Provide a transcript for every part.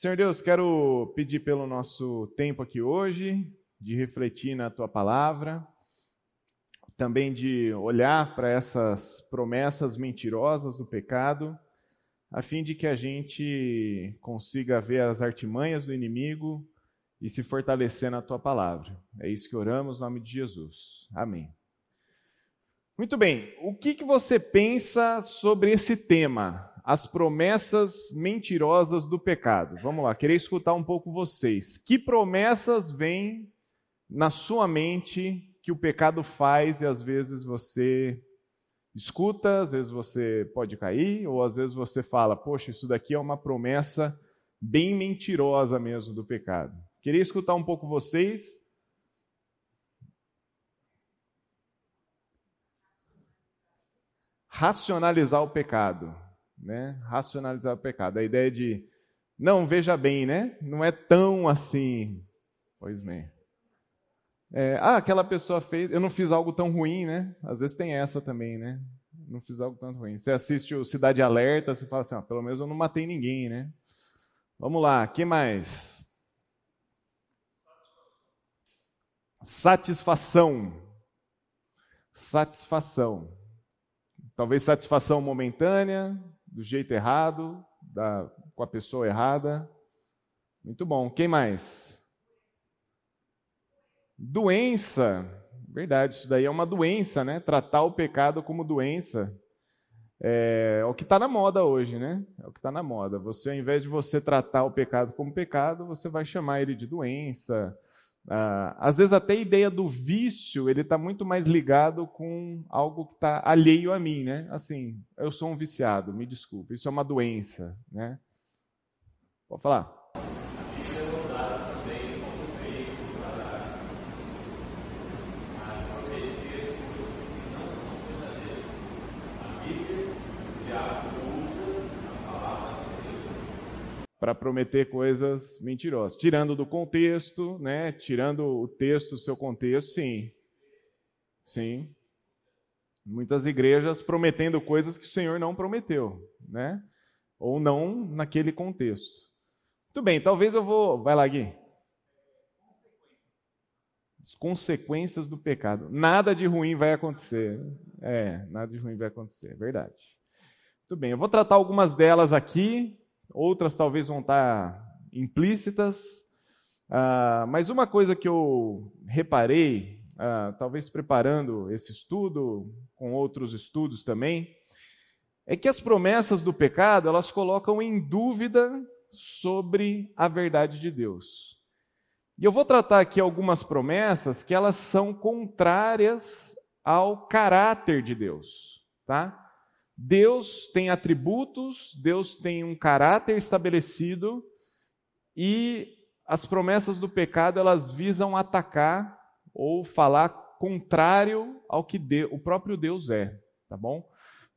Senhor Deus, quero pedir pelo nosso tempo aqui hoje, de refletir na tua palavra, também de olhar para essas promessas mentirosas do pecado, a fim de que a gente consiga ver as artimanhas do inimigo e se fortalecer na tua palavra. É isso que oramos, no nome de Jesus. Amém. Muito bem, o que, que você pensa sobre esse tema, as promessas mentirosas do pecado? Vamos lá, queria escutar um pouco vocês. Que promessas vêm na sua mente que o pecado faz e às vezes você escuta, às vezes você pode cair, ou às vezes você fala, poxa, isso daqui é uma promessa bem mentirosa mesmo do pecado. Queria escutar um pouco vocês. Racionalizar o pecado, né? Racionalizar o pecado. A ideia de não, veja bem, né? Não é tão assim. Pois bem. É, ah, aquela pessoa fez, eu não fiz algo tão ruim, né? Às vezes tem essa também, né? Não fiz algo tão ruim. Você assiste o Cidade Alerta, você fala assim, ah, pelo menos eu não matei ninguém, né? Vamos lá, que mais? Satisfação. Satisfação. Talvez satisfação momentânea, do jeito errado, da, com a pessoa errada. Muito bom. Quem mais? Doença. Verdade, isso daí é uma doença, né? Tratar o pecado como doença. É, é o que está na moda hoje, né? É o que está na moda. Você, ao invés de você tratar o pecado como pecado, você vai chamar ele de doença, ah, às vezes até a ideia do vício ele está muito mais ligado com algo que está alheio a mim, né? Assim, eu sou um viciado, me desculpe, isso é uma doença, né? Pode falar. Para prometer coisas mentirosas. Tirando do contexto, né? Tirando o texto do seu contexto, sim. Sim. Muitas igrejas prometendo coisas que o Senhor não prometeu, né? Ou não naquele contexto. Muito bem, talvez eu vou. Vai lá, Gui. As consequências do pecado. Nada de ruim vai acontecer. É, nada de ruim vai acontecer, é verdade. Muito bem, eu vou tratar algumas delas aqui, outras talvez vão estar implícitas. Uh, mas uma coisa que eu reparei, uh, talvez preparando esse estudo, com outros estudos também, é que as promessas do pecado elas colocam em dúvida sobre a verdade de Deus. E eu vou tratar aqui algumas promessas que elas são contrárias ao caráter de Deus, tá? Deus tem atributos, Deus tem um caráter estabelecido e as promessas do pecado elas visam atacar ou falar contrário ao que o próprio Deus é, tá bom?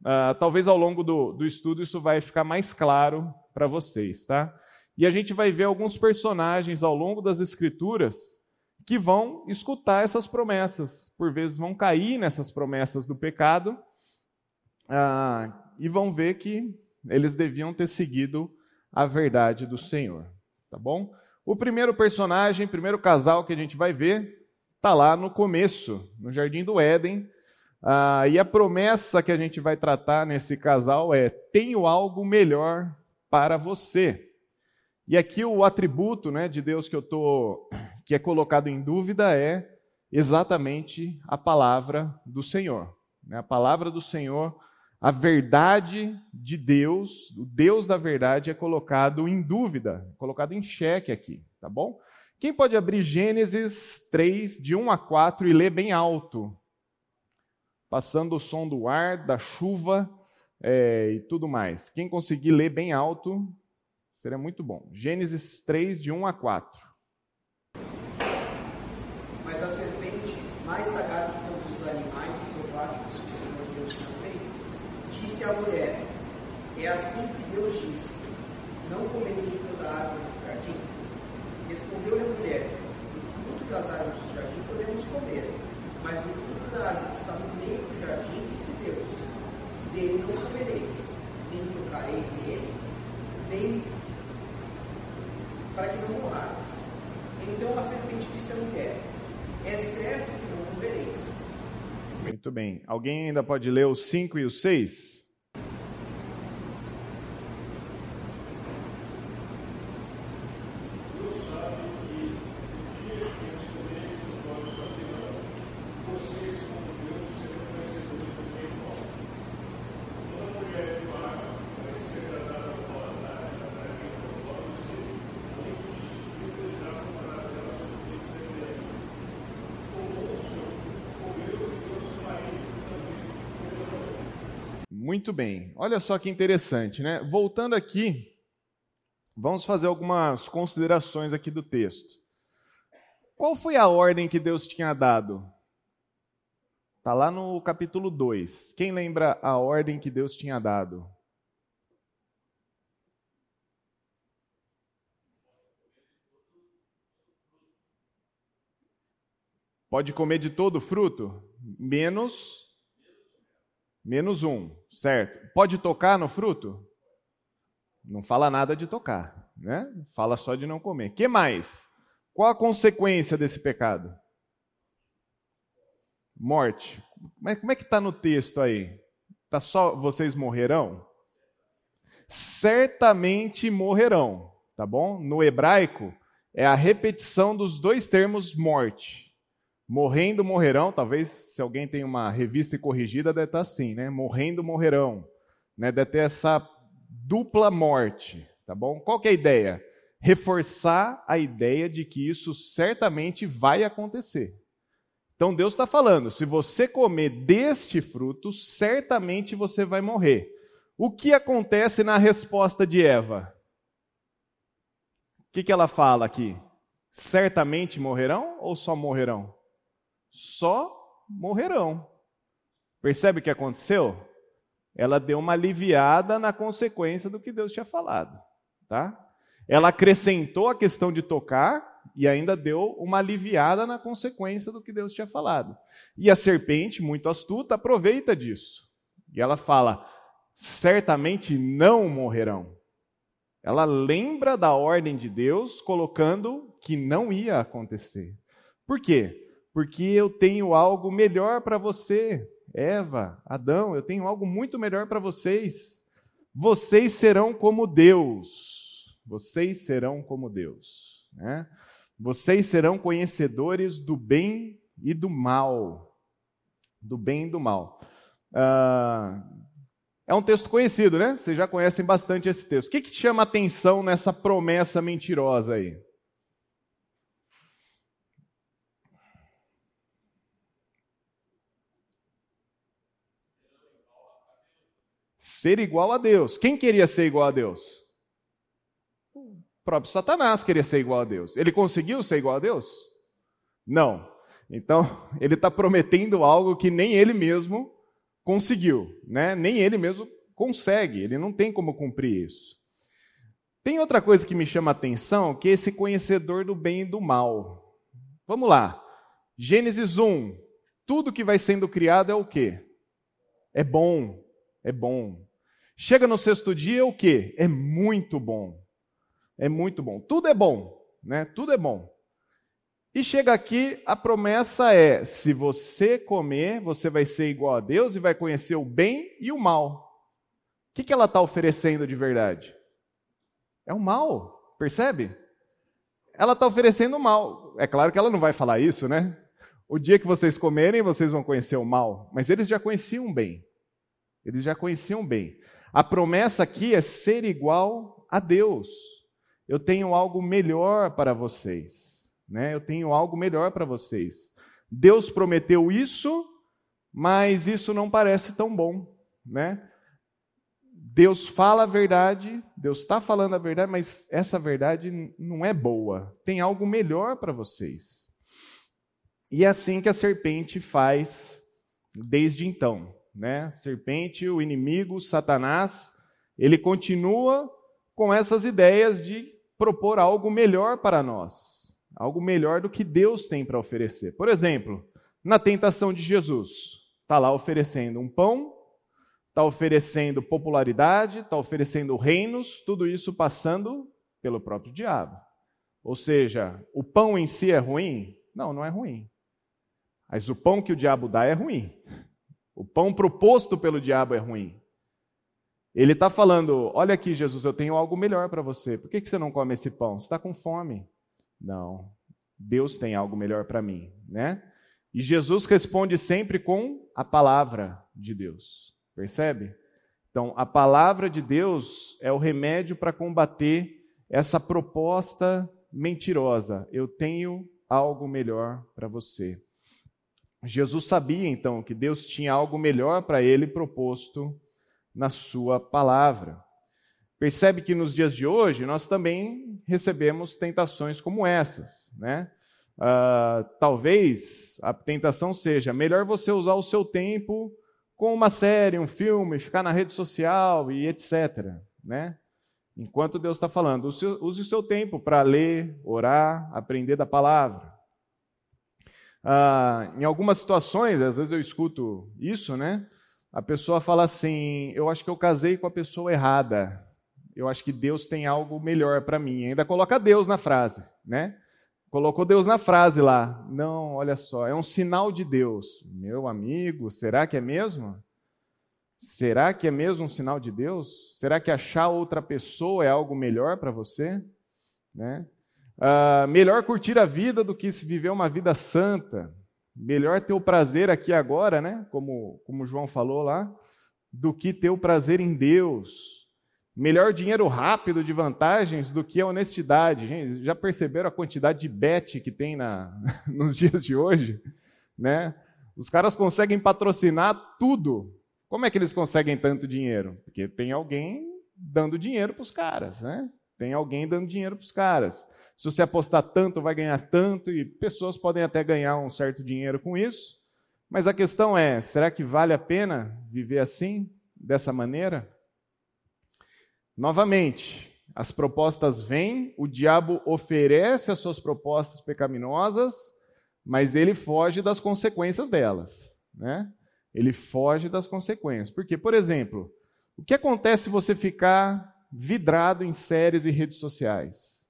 Uh, talvez ao longo do, do estudo isso vai ficar mais claro para vocês, tá? E a gente vai ver alguns personagens ao longo das Escrituras que vão escutar essas promessas, por vezes vão cair nessas promessas do pecado ah, e vão ver que eles deviam ter seguido a verdade do Senhor, tá bom? O primeiro personagem, primeiro casal que a gente vai ver, está lá no começo, no Jardim do Éden. Ah, e a promessa que a gente vai tratar nesse casal é: tenho algo melhor para você. E aqui o atributo né, de Deus que eu tô, que é colocado em dúvida é exatamente a palavra do Senhor. Né? A palavra do Senhor a verdade de Deus, o Deus da verdade é colocado em dúvida, colocado em xeque aqui, tá bom? Quem pode abrir Gênesis 3, de 1 a 4 e ler bem alto? Passando o som do ar, da chuva é, e tudo mais. Quem conseguir ler bem alto, seria muito bom. Gênesis 3, de 1 a 4. Mas a serpente, mais sagaz que todos os animais selváticos que o Senhor Deus tinha disse à mulher: É assim que Deus disse: Não comerei toda a árvore do jardim? Respondeu-lhe a mulher: Do fruto das árvores do jardim podemos comer, mas do fruto da árvore que está no meio do jardim, disse Deus: Dele não comereis, nem tocareis nele, nem para que não morrais. Então a serpente disse à mulher: É certo que não morrereis. Muito bem. Alguém ainda pode ler os 5 e os 6? Muito bem. Olha só que interessante, né? Voltando aqui, vamos fazer algumas considerações aqui do texto. Qual foi a ordem que Deus tinha dado? Está lá no capítulo 2. Quem lembra a ordem que Deus tinha dado? Pode comer de todo o fruto, menos Menos um, certo? Pode tocar no fruto? Não fala nada de tocar, né? Fala só de não comer. Que mais? Qual a consequência desse pecado? Morte. Como é que está no texto aí? Tá só vocês morrerão? Certamente morrerão, tá bom? No hebraico é a repetição dos dois termos morte. Morrendo morrerão, talvez se alguém tem uma revista corrigida, deve estar assim, né? Morrendo morrerão. Né? Deve ter essa dupla morte, tá bom? Qual que é a ideia? Reforçar a ideia de que isso certamente vai acontecer. Então Deus está falando: se você comer deste fruto, certamente você vai morrer. O que acontece na resposta de Eva? O que, que ela fala aqui? Certamente morrerão ou só morrerão? Só morrerão. Percebe o que aconteceu? Ela deu uma aliviada na consequência do que Deus tinha falado, tá? Ela acrescentou a questão de tocar e ainda deu uma aliviada na consequência do que Deus tinha falado. E a serpente, muito astuta, aproveita disso. E ela fala: certamente não morrerão. Ela lembra da ordem de Deus, colocando que não ia acontecer. Por quê? Porque eu tenho algo melhor para você, Eva, Adão, eu tenho algo muito melhor para vocês. Vocês serão como Deus. Vocês serão como Deus. Né? Vocês serão conhecedores do bem e do mal. Do bem e do mal. Ah, é um texto conhecido, né? Vocês já conhecem bastante esse texto. O que, que te chama atenção nessa promessa mentirosa aí? Ser igual a Deus. Quem queria ser igual a Deus? O próprio Satanás queria ser igual a Deus. Ele conseguiu ser igual a Deus? Não. Então, ele está prometendo algo que nem ele mesmo conseguiu, né? Nem ele mesmo consegue, ele não tem como cumprir isso. Tem outra coisa que me chama a atenção, que é esse conhecedor do bem e do mal. Vamos lá. Gênesis 1. Tudo que vai sendo criado é o quê? É bom, é bom. Chega no sexto dia, o que? É muito bom. É muito bom. Tudo é bom, né? Tudo é bom. E chega aqui, a promessa é: se você comer, você vai ser igual a Deus e vai conhecer o bem e o mal. O que, que ela está oferecendo de verdade? É o mal, percebe? Ela está oferecendo o mal. É claro que ela não vai falar isso, né? O dia que vocês comerem, vocês vão conhecer o mal. Mas eles já conheciam o bem. Eles já conheciam bem. A promessa aqui é ser igual a Deus. Eu tenho algo melhor para vocês. Né? Eu tenho algo melhor para vocês. Deus prometeu isso, mas isso não parece tão bom. Né? Deus fala a verdade, Deus está falando a verdade, mas essa verdade não é boa. Tem algo melhor para vocês. E é assim que a serpente faz desde então né? Serpente, o inimigo, Satanás, ele continua com essas ideias de propor algo melhor para nós, algo melhor do que Deus tem para oferecer. Por exemplo, na tentação de Jesus, está lá oferecendo um pão, está oferecendo popularidade, está oferecendo reinos, tudo isso passando pelo próprio diabo. Ou seja, o pão em si é ruim? Não, não é ruim. Mas o pão que o diabo dá é ruim. O pão proposto pelo diabo é ruim. Ele está falando: Olha aqui, Jesus, eu tenho algo melhor para você. Por que, que você não come esse pão? Você está com fome? Não. Deus tem algo melhor para mim, né? E Jesus responde sempre com a palavra de Deus. Percebe? Então, a palavra de Deus é o remédio para combater essa proposta mentirosa. Eu tenho algo melhor para você. Jesus sabia então que Deus tinha algo melhor para ele proposto na sua palavra. Percebe que nos dias de hoje nós também recebemos tentações como essas, né? Uh, talvez a tentação seja melhor você usar o seu tempo com uma série, um filme, ficar na rede social e etc. Né? Enquanto Deus está falando, use, o seu tempo para ler, orar, aprender da palavra. Uh, em algumas situações, às vezes eu escuto isso, né? A pessoa fala assim: Eu acho que eu casei com a pessoa errada. Eu acho que Deus tem algo melhor para mim. Ainda coloca Deus na frase, né? Colocou Deus na frase lá. Não, olha só, é um sinal de Deus. Meu amigo, será que é mesmo? Será que é mesmo um sinal de Deus? Será que achar outra pessoa é algo melhor para você? Né? Uh, melhor curtir a vida do que se viver uma vida santa. Melhor ter o prazer aqui agora, né? Como, como João falou lá, do que ter o prazer em Deus. Melhor dinheiro rápido de vantagens do que a honestidade. Gente, já perceberam a quantidade de bet que tem na, nos dias de hoje? Né? Os caras conseguem patrocinar tudo. Como é que eles conseguem tanto dinheiro? Porque tem alguém dando dinheiro para os caras, né? Tem alguém dando dinheiro para os caras. Se você apostar tanto, vai ganhar tanto, e pessoas podem até ganhar um certo dinheiro com isso. Mas a questão é: será que vale a pena viver assim, dessa maneira? Novamente, as propostas vêm, o diabo oferece as suas propostas pecaminosas, mas ele foge das consequências delas, né? Ele foge das consequências. Porque, por exemplo, o que acontece se você ficar vidrado em séries e redes sociais?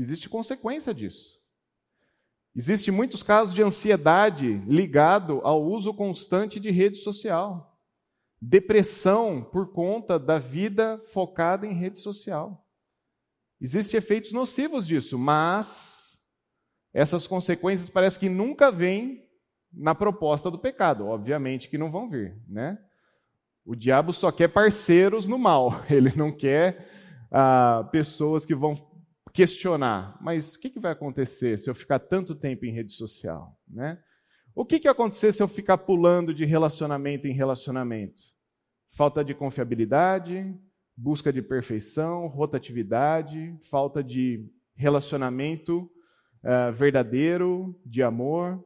Existe consequência disso. Existem muitos casos de ansiedade ligado ao uso constante de rede social depressão por conta da vida focada em rede social. Existem efeitos nocivos disso, mas essas consequências parece que nunca vêm na proposta do pecado. Obviamente que não vão vir, né? O diabo só quer parceiros no mal. Ele não quer ah, pessoas que vão questionar. Mas o que, que vai acontecer se eu ficar tanto tempo em rede social, né? O que, que ia acontecer se eu ficar pulando de relacionamento em relacionamento? Falta de confiabilidade, busca de perfeição, rotatividade, falta de relacionamento uh, verdadeiro, de amor.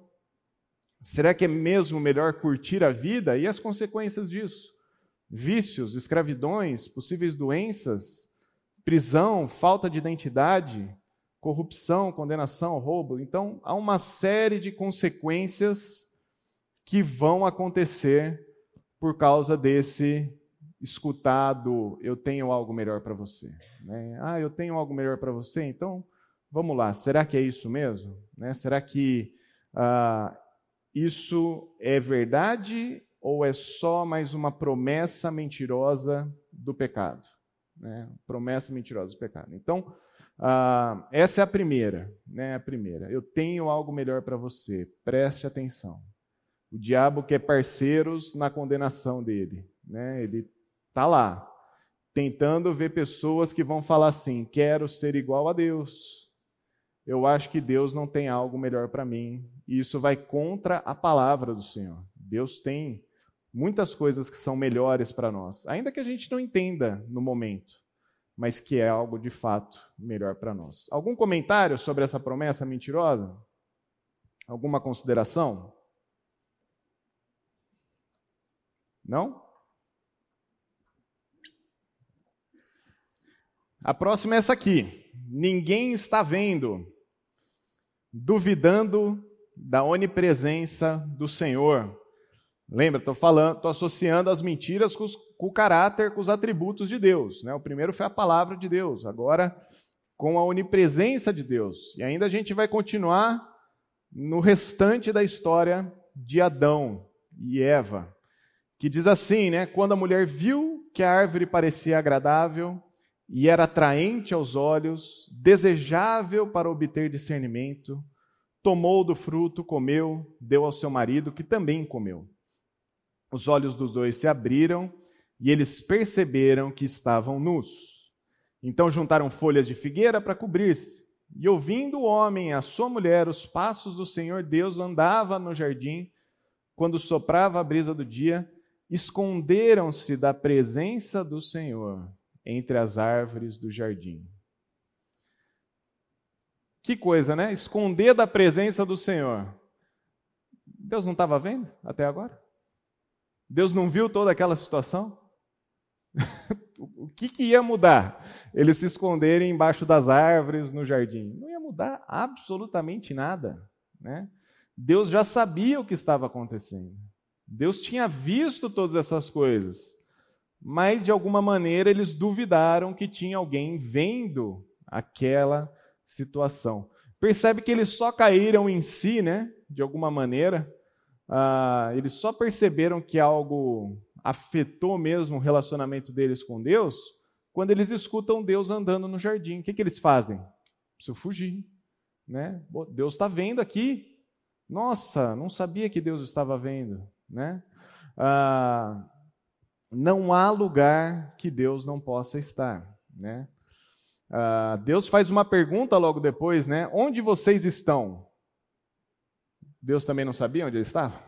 Será que é mesmo melhor curtir a vida e as consequências disso? Vícios, escravidões, possíveis doenças, prisão, falta de identidade, corrupção, condenação, roubo. Então, há uma série de consequências que vão acontecer por causa desse escutado, eu tenho algo melhor para você. Né? Ah, eu tenho algo melhor para você, então vamos lá, será que é isso mesmo? Né? Será que ah, isso é verdade ou é só mais uma promessa mentirosa do pecado? Né? Promessa mentirosa do pecado. Então, ah, essa é a primeira, né? A primeira. Eu tenho algo melhor para você. Preste atenção. O diabo quer parceiros na condenação dele. Né? Ele está lá, tentando ver pessoas que vão falar assim: quero ser igual a Deus. Eu acho que Deus não tem algo melhor para mim. E isso vai contra a palavra do Senhor. Deus tem muitas coisas que são melhores para nós, ainda que a gente não entenda no momento, mas que é algo de fato melhor para nós. Algum comentário sobre essa promessa mentirosa? Alguma consideração? Não? A próxima é essa aqui. Ninguém está vendo, duvidando da onipresença do Senhor. Lembra, estou falando, estou associando as mentiras com, os, com, o caráter, com os atributos de Deus. Né? O primeiro foi a palavra de Deus. Agora, com a onipresença de Deus. E ainda a gente vai continuar no restante da história de Adão e Eva, que diz assim, né? Quando a mulher viu que a árvore parecia agradável e era atraente aos olhos, desejável para obter discernimento, tomou do fruto, comeu, deu ao seu marido, que também comeu. Os olhos dos dois se abriram e eles perceberam que estavam nus. Então juntaram folhas de figueira para cobrir-se. E ouvindo o homem e a sua mulher os passos do Senhor Deus andava no jardim, quando soprava a brisa do dia, esconderam-se da presença do Senhor entre as árvores do jardim. Que coisa, né? Esconder da presença do Senhor. Deus não estava vendo até agora? Deus não viu toda aquela situação? o que, que ia mudar? Eles se esconderem embaixo das árvores no jardim. Não ia mudar absolutamente nada. Né? Deus já sabia o que estava acontecendo. Deus tinha visto todas essas coisas. Mas, de alguma maneira, eles duvidaram que tinha alguém vendo aquela situação. Percebe que eles só caíram em si, né? De alguma maneira. Ah, eles só perceberam que algo afetou mesmo o relacionamento deles com Deus quando eles escutam Deus andando no jardim. O que, que eles fazem? Preciso fugir. Né? Deus está vendo aqui. Nossa, não sabia que Deus estava vendo. Né? Ah, não há lugar que Deus não possa estar. Né? Ah, Deus faz uma pergunta logo depois, né? Onde vocês estão? Deus também não sabia onde ele estava?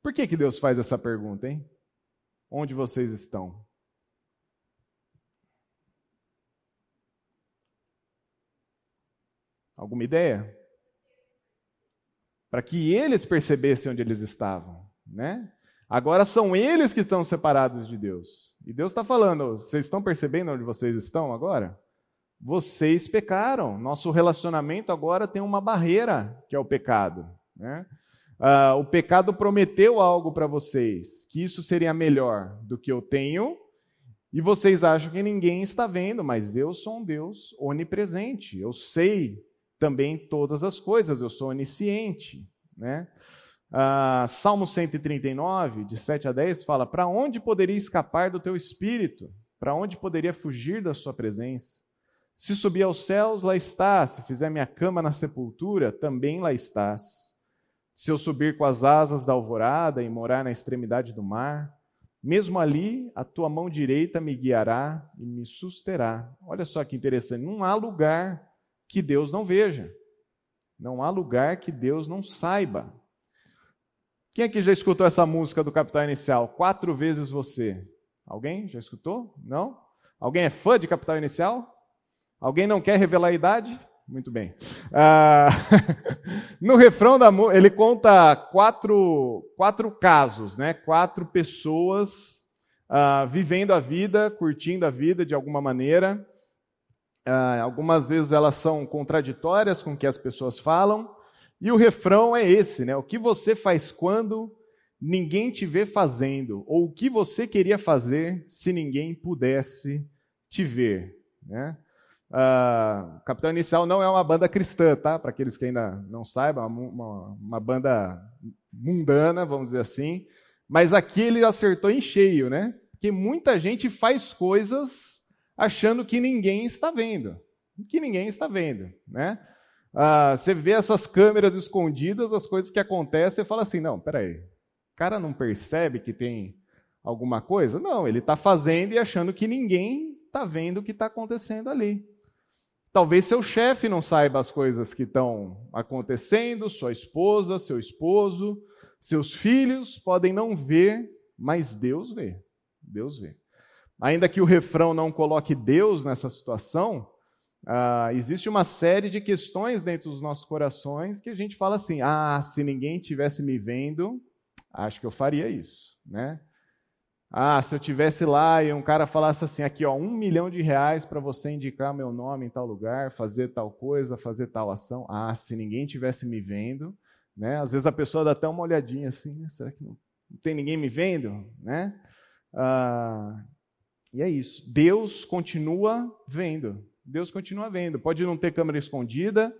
Por que, que Deus faz essa pergunta, hein? Onde vocês estão? Alguma ideia? Para que eles percebessem onde eles estavam, né? Agora são eles que estão separados de Deus. E Deus está falando: vocês estão percebendo onde vocês estão agora? Vocês pecaram. Nosso relacionamento agora tem uma barreira, que é o pecado. Né? Uh, o pecado prometeu algo para vocês, que isso seria melhor do que eu tenho, e vocês acham que ninguém está vendo, mas eu sou um Deus onipresente, eu sei também todas as coisas, eu sou onisciente. Né? Uh, Salmo 139, de 7 a 10, fala: Para onde poderia escapar do teu espírito? Para onde poderia fugir da sua presença? Se subir aos céus, lá estás. Se fizer minha cama na sepultura, também lá estás. Se eu subir com as asas da alvorada e morar na extremidade do mar, mesmo ali a tua mão direita me guiará e me susterá. Olha só que interessante, não há lugar que Deus não veja. Não há lugar que Deus não saiba. Quem aqui já escutou essa música do Capital Inicial? Quatro vezes você. Alguém já escutou? Não? Alguém é fã de Capital Inicial? Alguém não quer revelar a idade? Muito bem. Ah, no refrão da ele conta quatro, quatro casos, né? quatro pessoas ah, vivendo a vida, curtindo a vida de alguma maneira. Ah, algumas vezes elas são contraditórias com o que as pessoas falam. E o refrão é esse, né? O que você faz quando ninguém te vê fazendo? Ou o que você queria fazer se ninguém pudesse te ver? Né? Uh, Capitão Inicial não é uma banda cristã, tá? Para aqueles que ainda não saibam, uma, uma, banda mundana, vamos dizer assim. Mas aqui ele acertou em cheio, né? Porque muita gente faz coisas achando que ninguém está vendo, que ninguém está vendo, né? Uh, você vê essas câmeras escondidas, as coisas que acontecem, e fala assim, não, peraí, o cara não percebe que tem alguma coisa? Não, ele está fazendo e achando que ninguém está vendo o que está acontecendo ali. Talvez seu chefe não saiba as coisas que estão acontecendo, sua esposa, seu esposo, seus filhos podem não ver, mas Deus vê. Deus vê. Ainda que o refrão não coloque Deus nessa situação, ah, existe uma série de questões dentro dos nossos corações que a gente fala assim: ah, se ninguém tivesse me vendo, acho que eu faria isso, né? Ah, se eu tivesse lá e um cara falasse assim, aqui ó, um milhão de reais para você indicar meu nome em tal lugar, fazer tal coisa, fazer tal ação. Ah, se ninguém tivesse me vendo, né? Às vezes a pessoa dá até uma olhadinha assim, né? será que não, tem ninguém me vendo, né? Ah, e é isso. Deus continua vendo. Deus continua vendo. Pode não ter câmera escondida,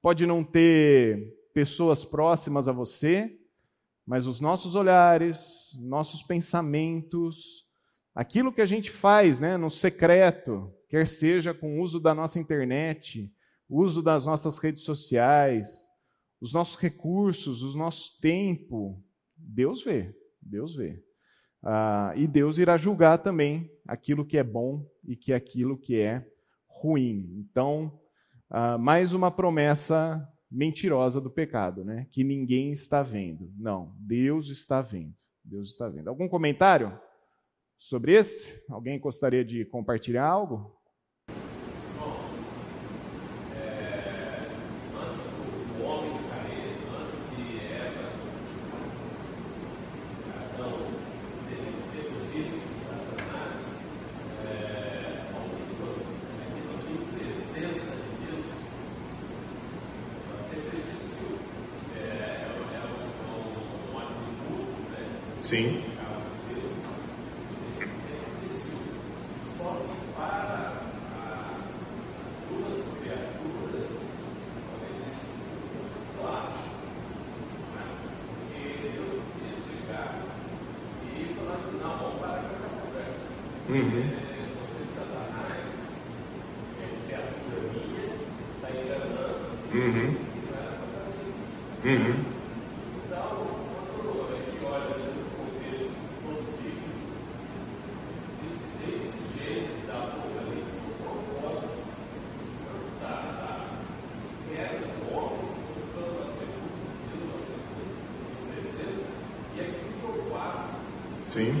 pode não ter pessoas próximas a você, mas os nossos olhares, nossos pensamentos, aquilo que a gente faz né, no secreto, quer seja com o uso da nossa internet, uso das nossas redes sociais, os nossos recursos, o nosso tempo, Deus vê, Deus vê. Ah, e Deus irá julgar também aquilo que é bom e que aquilo que é ruim. Então, ah, mais uma promessa mentirosa do pecado, né? Que ninguém está vendo. Não, Deus está vendo. Deus está vendo. Algum comentário sobre esse? Alguém gostaria de compartilhar algo? Sim. Uhum. Uhum. Uhum. Sim.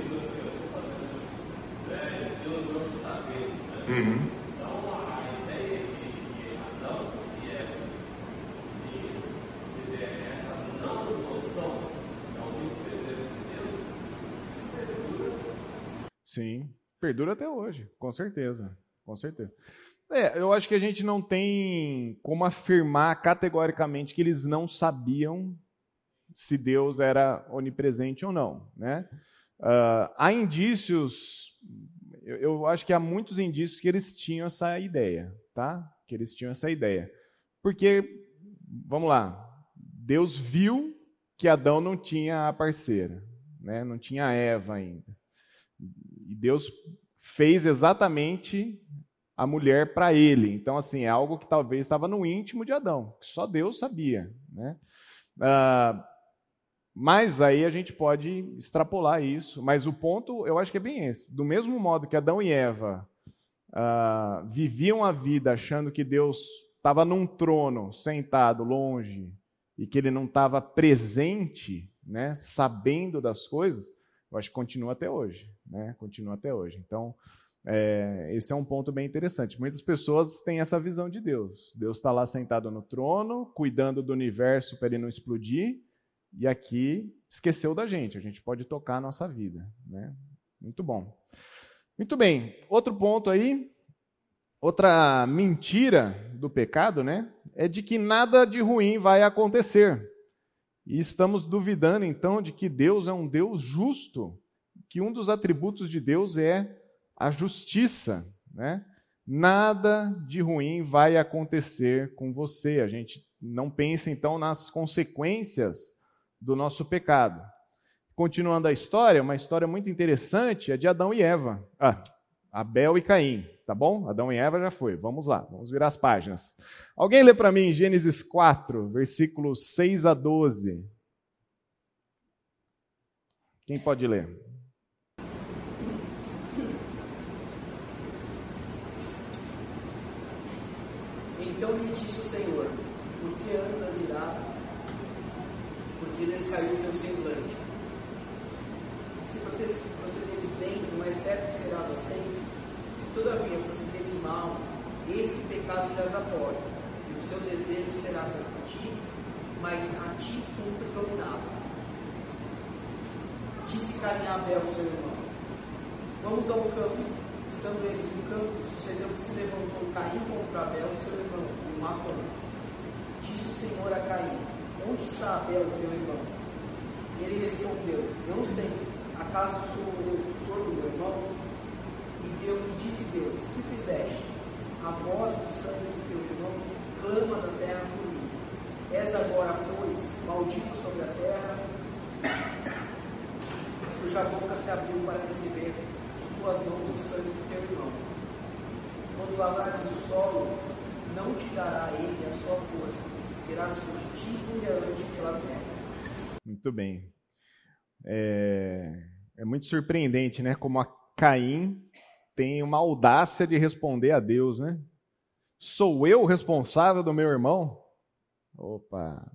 Uhum. Então, a ideia que Adão e Eva tinham, quer dizer, essa não noção de algum desejo de Deus, perdura. Sim, perdura até hoje, com certeza, com certeza. É, eu acho que a gente não tem como afirmar categoricamente que eles não sabiam se Deus era onipresente ou não, né? Uh, há indícios, eu, eu, acho que há muitos indícios que eles tinham essa ideia, tá? Que eles tinham essa ideia. Porque, vamos lá, Deus viu que Adão não tinha a parceira, né? não tinha Eva ainda. E Deus fez exatamente a mulher para ele. Então, assim, é algo que talvez estava no íntimo de Adão, que só Deus sabia. Né? Uh, mas aí a gente pode extrapolar isso. Mas o ponto, eu acho que é bem esse. Do mesmo modo que Adão e Eva uh, viviam a vida achando que Deus estava num trono, sentado longe, e que ele não estava presente, né, sabendo das coisas, eu acho que continua até hoje. Né? Continua até hoje. Então, é, esse é um ponto bem interessante. Muitas pessoas têm essa visão de Deus. Deus está lá sentado no trono, cuidando do universo para ele não explodir, e aqui esqueceu da gente. A gente pode tocar a nossa vida. Né? Muito bom. Muito bem. Outro ponto aí, outra mentira do pecado, né? É de que nada de ruim vai acontecer. E estamos duvidando então de que Deus é um Deus justo, que um dos atributos de Deus é a justiça, né? Nada de ruim vai acontecer com você. A gente não pensa então nas consequências do nosso pecado. Continuando a história, uma história muito interessante é de Adão e Eva. Ah, Abel e Caim, tá bom? Adão e Eva já foi. Vamos lá, vamos virar as páginas. Alguém lê para mim Gênesis 4, versículos 6 a 12. Quem pode ler? Então lhe disse o Senhor: Por que andas irado porque descaiu o teu semblante. Se procederes bem, não é certo que serás aceito. Todavia procederes mal, o pecado jaz a e o seu desejo será contra ti, mas a ti cumpre dominado. Disse Caim a Abel, seu irmão: Vamos ao campo. Estando eles no campo, sucedeu que se levantou Caim contra Abel, seu irmão, e o matou. Disse o Senhor a Caim: Onde está Abel, teu irmão? Ele respondeu: Não sei. Acaso sou tutor do meu irmão? E Deus disse Deus: Que fizeste? a voz do sangue de teu irmão clama da terra por mim. És agora, pois, maldito sobre a terra, cuja boca se abriu para receber de tuas mãos o sangue de teu irmão. Quando lavrares o solo, não te dará ele a sua força, serás fugitivo e errante pela terra. Muito bem. É, é muito surpreendente, né? Como a Caim tem uma audácia de responder a Deus, né? Sou eu o responsável do meu irmão? Opa,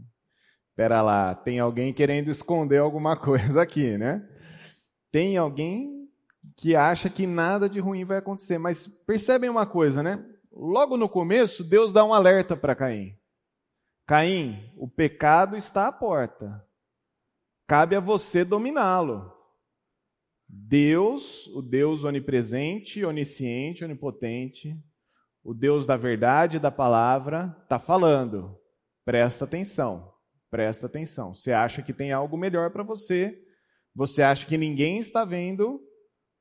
pera lá, tem alguém querendo esconder alguma coisa aqui, né? Tem alguém que acha que nada de ruim vai acontecer, mas percebem uma coisa, né? Logo no começo, Deus dá um alerta para Caim. Caim, o pecado está à porta. Cabe a você dominá-lo. Deus, o Deus onipresente, onisciente, onipotente, o Deus da verdade e da palavra, está falando. Presta atenção, presta atenção. Você acha que tem algo melhor para você, você acha que ninguém está vendo,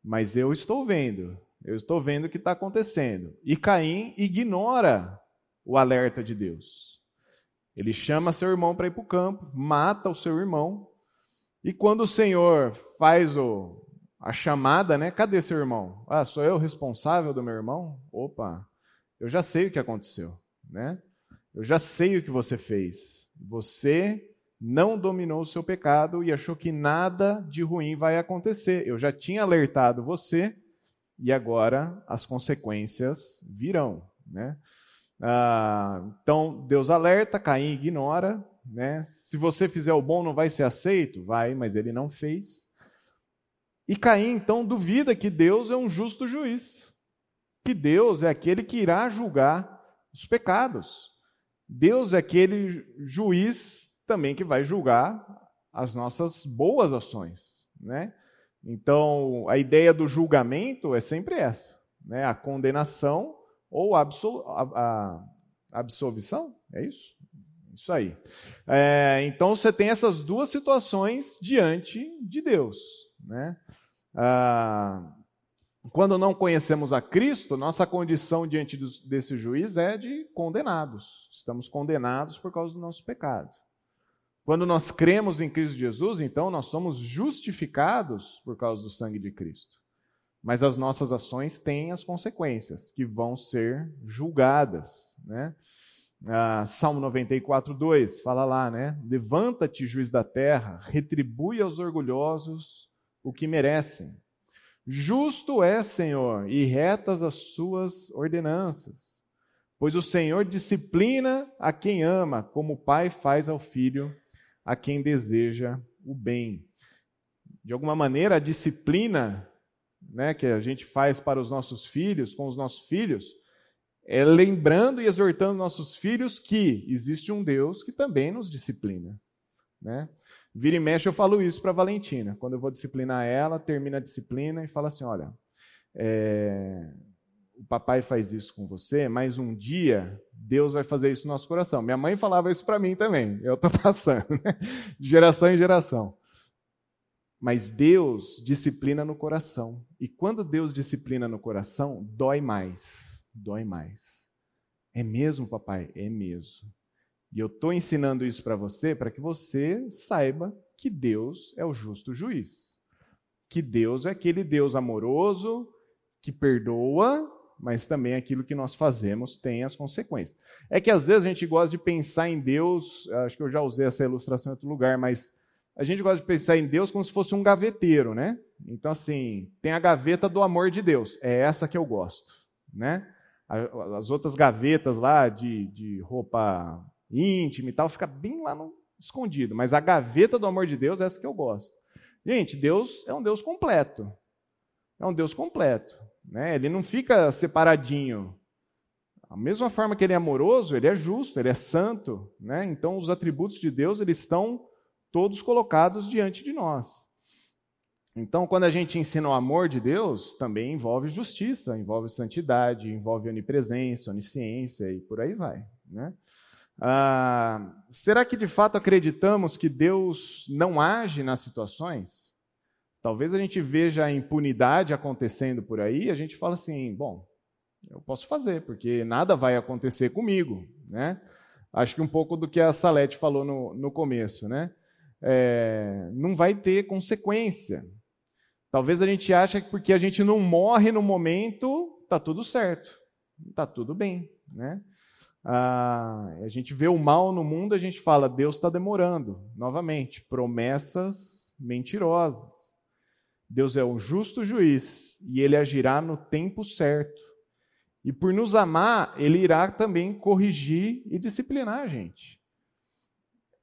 mas eu estou vendo. Eu estou vendo o que está acontecendo. E Caim ignora o alerta de Deus. Ele chama seu irmão para ir para o campo, mata o seu irmão. E quando o Senhor faz o, a chamada, né? Cadê seu irmão? Ah, sou eu responsável do meu irmão? Opa, eu já sei o que aconteceu, né? Eu já sei o que você fez. Você não dominou o seu pecado e achou que nada de ruim vai acontecer. Eu já tinha alertado você e agora as consequências virão, né? Ah, então Deus alerta, Caim ignora, né? Se você fizer o bom, não vai ser aceito, vai, mas ele não fez. E Caim então duvida que Deus é um justo juiz, que Deus é aquele que irá julgar os pecados. Deus é aquele juiz também que vai julgar as nossas boas ações, né? Então, a ideia do julgamento é sempre essa, né? A condenação ou a, absol a, a absolvição, é isso? Isso aí. É, então, você tem essas duas situações diante de Deus, né? Ah, quando não conhecemos a Cristo, nossa condição diante desse juiz é de condenados. Estamos condenados por causa do nosso pecado. Quando nós cremos em Cristo Jesus, então nós somos justificados por causa do sangue de Cristo. Mas as nossas ações têm as consequências, que vão ser julgadas. Né? Ah, Salmo 94, 2, fala lá, né? Levanta-te, juiz da terra, retribui aos orgulhosos o que merecem. Justo é, Senhor, e retas as suas ordenanças. Pois o Senhor disciplina a quem ama, como o pai faz ao filho a quem deseja o bem. De alguma maneira, a disciplina né, que a gente faz para os nossos filhos, com os nossos filhos, é lembrando e exortando nossos filhos que existe um Deus que também nos disciplina. Né? Vira e mexe, eu falo isso para Valentina. Quando eu vou disciplinar ela, termina a disciplina e fala assim: olha, é, o papai faz isso com você, mas um dia Deus vai fazer isso no nosso coração. Minha mãe falava isso para mim também, eu estou passando, né? de geração em geração. Mas Deus disciplina no coração. E quando Deus disciplina no coração, dói mais. Dói mais. É mesmo, papai? É mesmo. E eu estou ensinando isso para você para que você saiba que Deus é o justo juiz. Que Deus é aquele Deus amoroso que perdoa mas também aquilo que nós fazemos tem as consequências. É que às vezes a gente gosta de pensar em Deus, acho que eu já usei essa ilustração em outro lugar, mas a gente gosta de pensar em Deus como se fosse um gaveteiro, né? Então, assim, tem a gaveta do amor de Deus, é essa que eu gosto, né? As outras gavetas lá de, de roupa íntima e tal, fica bem lá no escondido, mas a gaveta do amor de Deus é essa que eu gosto. Gente, Deus é um Deus completo. É um Deus completo. Né? Ele não fica separadinho. A mesma forma que ele é amoroso, ele é justo, ele é santo. Né? Então, os atributos de Deus eles estão todos colocados diante de nós. Então, quando a gente ensina o amor de Deus, também envolve justiça, envolve santidade, envolve onipresença, onisciência e por aí vai. Né? Ah, será que de fato acreditamos que Deus não age nas situações? Talvez a gente veja a impunidade acontecendo por aí, a gente fala assim, bom, eu posso fazer, porque nada vai acontecer comigo, né? Acho que um pouco do que a Salete falou no, no começo, né? É, não vai ter consequência. Talvez a gente ache que porque a gente não morre no momento, tá tudo certo, tá tudo bem, né? Ah, a gente vê o mal no mundo, a gente fala Deus está demorando. Novamente, promessas mentirosas. Deus é um justo juiz e ele agirá no tempo certo. E por nos amar, ele irá também corrigir e disciplinar a gente.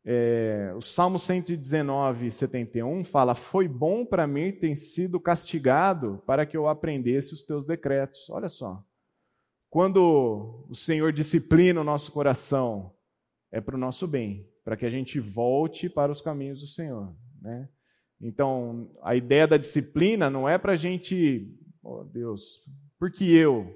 É, o Salmo 119, 71 fala: Foi bom para mim ter sido castigado para que eu aprendesse os teus decretos. Olha só. Quando o Senhor disciplina o nosso coração, é para o nosso bem, para que a gente volte para os caminhos do Senhor. Né? Então, a ideia da disciplina não é para a gente, oh Deus, porque eu?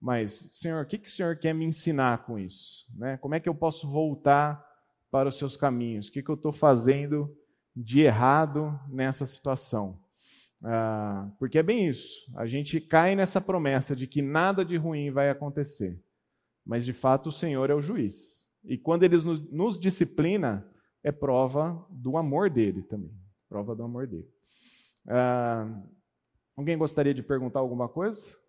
Mas, Senhor, o que, que o Senhor quer me ensinar com isso? Né? Como é que eu posso voltar para os seus caminhos? O que, que eu estou fazendo de errado nessa situação? Ah, porque é bem isso. A gente cai nessa promessa de que nada de ruim vai acontecer. Mas, de fato, o Senhor é o juiz. E quando ele nos, nos disciplina, é prova do amor dele também. Prova do amor dele. Ah, alguém gostaria de perguntar alguma coisa?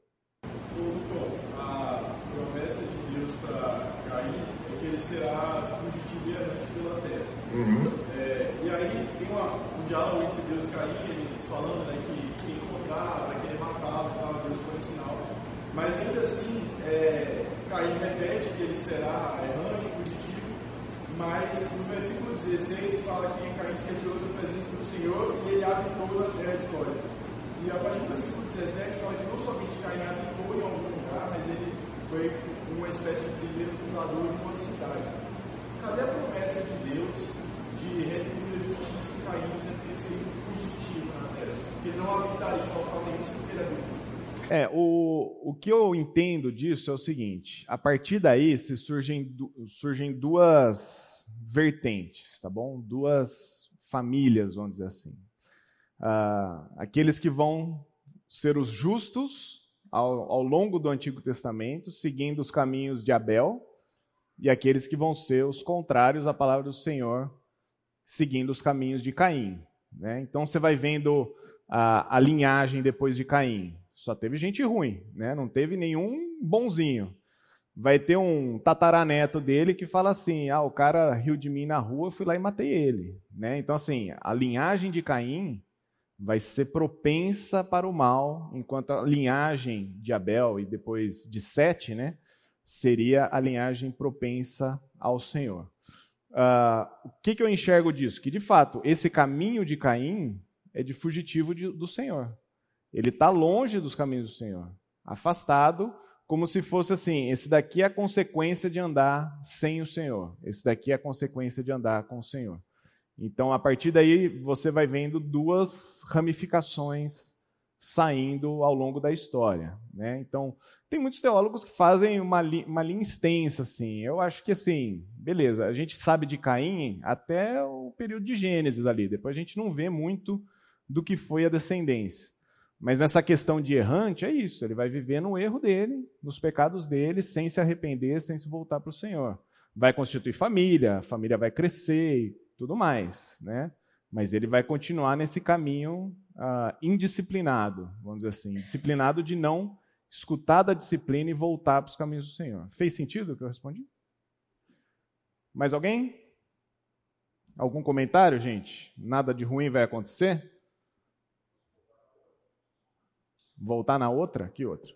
será fugitivo e errante pela terra. Uhum. É, e aí tem uma, um diálogo entre Deus e Caim, ele falando né, que quem encontrar vai querer matá-lo e tal, Deus foi um sinal. Mas ainda assim, é, Caim repete que ele será errante, fugitivo, mas no versículo 16 fala que Caim se retirou da presença do Senhor e ele habitou na terra de Córdia. E a partir do versículo 17 fala que não somente Caim habitou em algum lugar, mas ele foi uma espécie de primeiro fundador de uma cidade. Cadê a promessa de Deus de retribuir a justiça que Caim sempre seria fugitivo na terra? Que ele não habitaria totalmente porque ele é É, o, o que eu entendo disso é o seguinte: a partir daí se surgem, surgem duas vertentes, tá bom? Duas famílias, vamos dizer assim. Ah, aqueles que vão ser os justos ao, ao longo do Antigo Testamento, seguindo os caminhos de Abel, e aqueles que vão ser os contrários à palavra do Senhor, seguindo os caminhos de Caim. Né? Então você vai vendo a, a, linhagem depois de Caim. Só teve gente ruim, né? não teve nenhum bonzinho. Vai ter um tataraneto dele que fala assim: ah, o cara riu de mim na rua, eu fui lá e matei ele. Né? Então, assim, a linhagem de Caim vai ser propensa para o mal, enquanto a linhagem de Abel e depois de Sete, né, seria a linhagem propensa ao Senhor. Uh, o que, que eu enxergo disso? Que de fato esse caminho de Caim é de fugitivo de, do Senhor. Ele está longe dos caminhos do Senhor, afastado, como se fosse assim: esse daqui é a consequência de andar sem o Senhor, esse daqui é a consequência de andar com o Senhor. Então, a partir daí, você vai vendo duas ramificações saindo ao longo da história. Né? Então, tem muitos teólogos que fazem uma, li uma linha extensa. Assim. Eu acho que, assim, beleza, a gente sabe de Caim até o período de Gênesis ali. Depois a gente não vê muito do que foi a descendência. Mas nessa questão de errante, é isso. Ele vai viver no erro dele, nos pecados dele, sem se arrepender, sem se voltar para o Senhor. Vai constituir família, a família vai crescer tudo mais, né? Mas ele vai continuar nesse caminho uh, indisciplinado, vamos dizer assim, disciplinado de não escutar da disciplina e voltar para os caminhos do Senhor. Fez sentido o que eu respondi? Mais alguém? Algum comentário, gente? Nada de ruim vai acontecer? Voltar na outra? Que outra?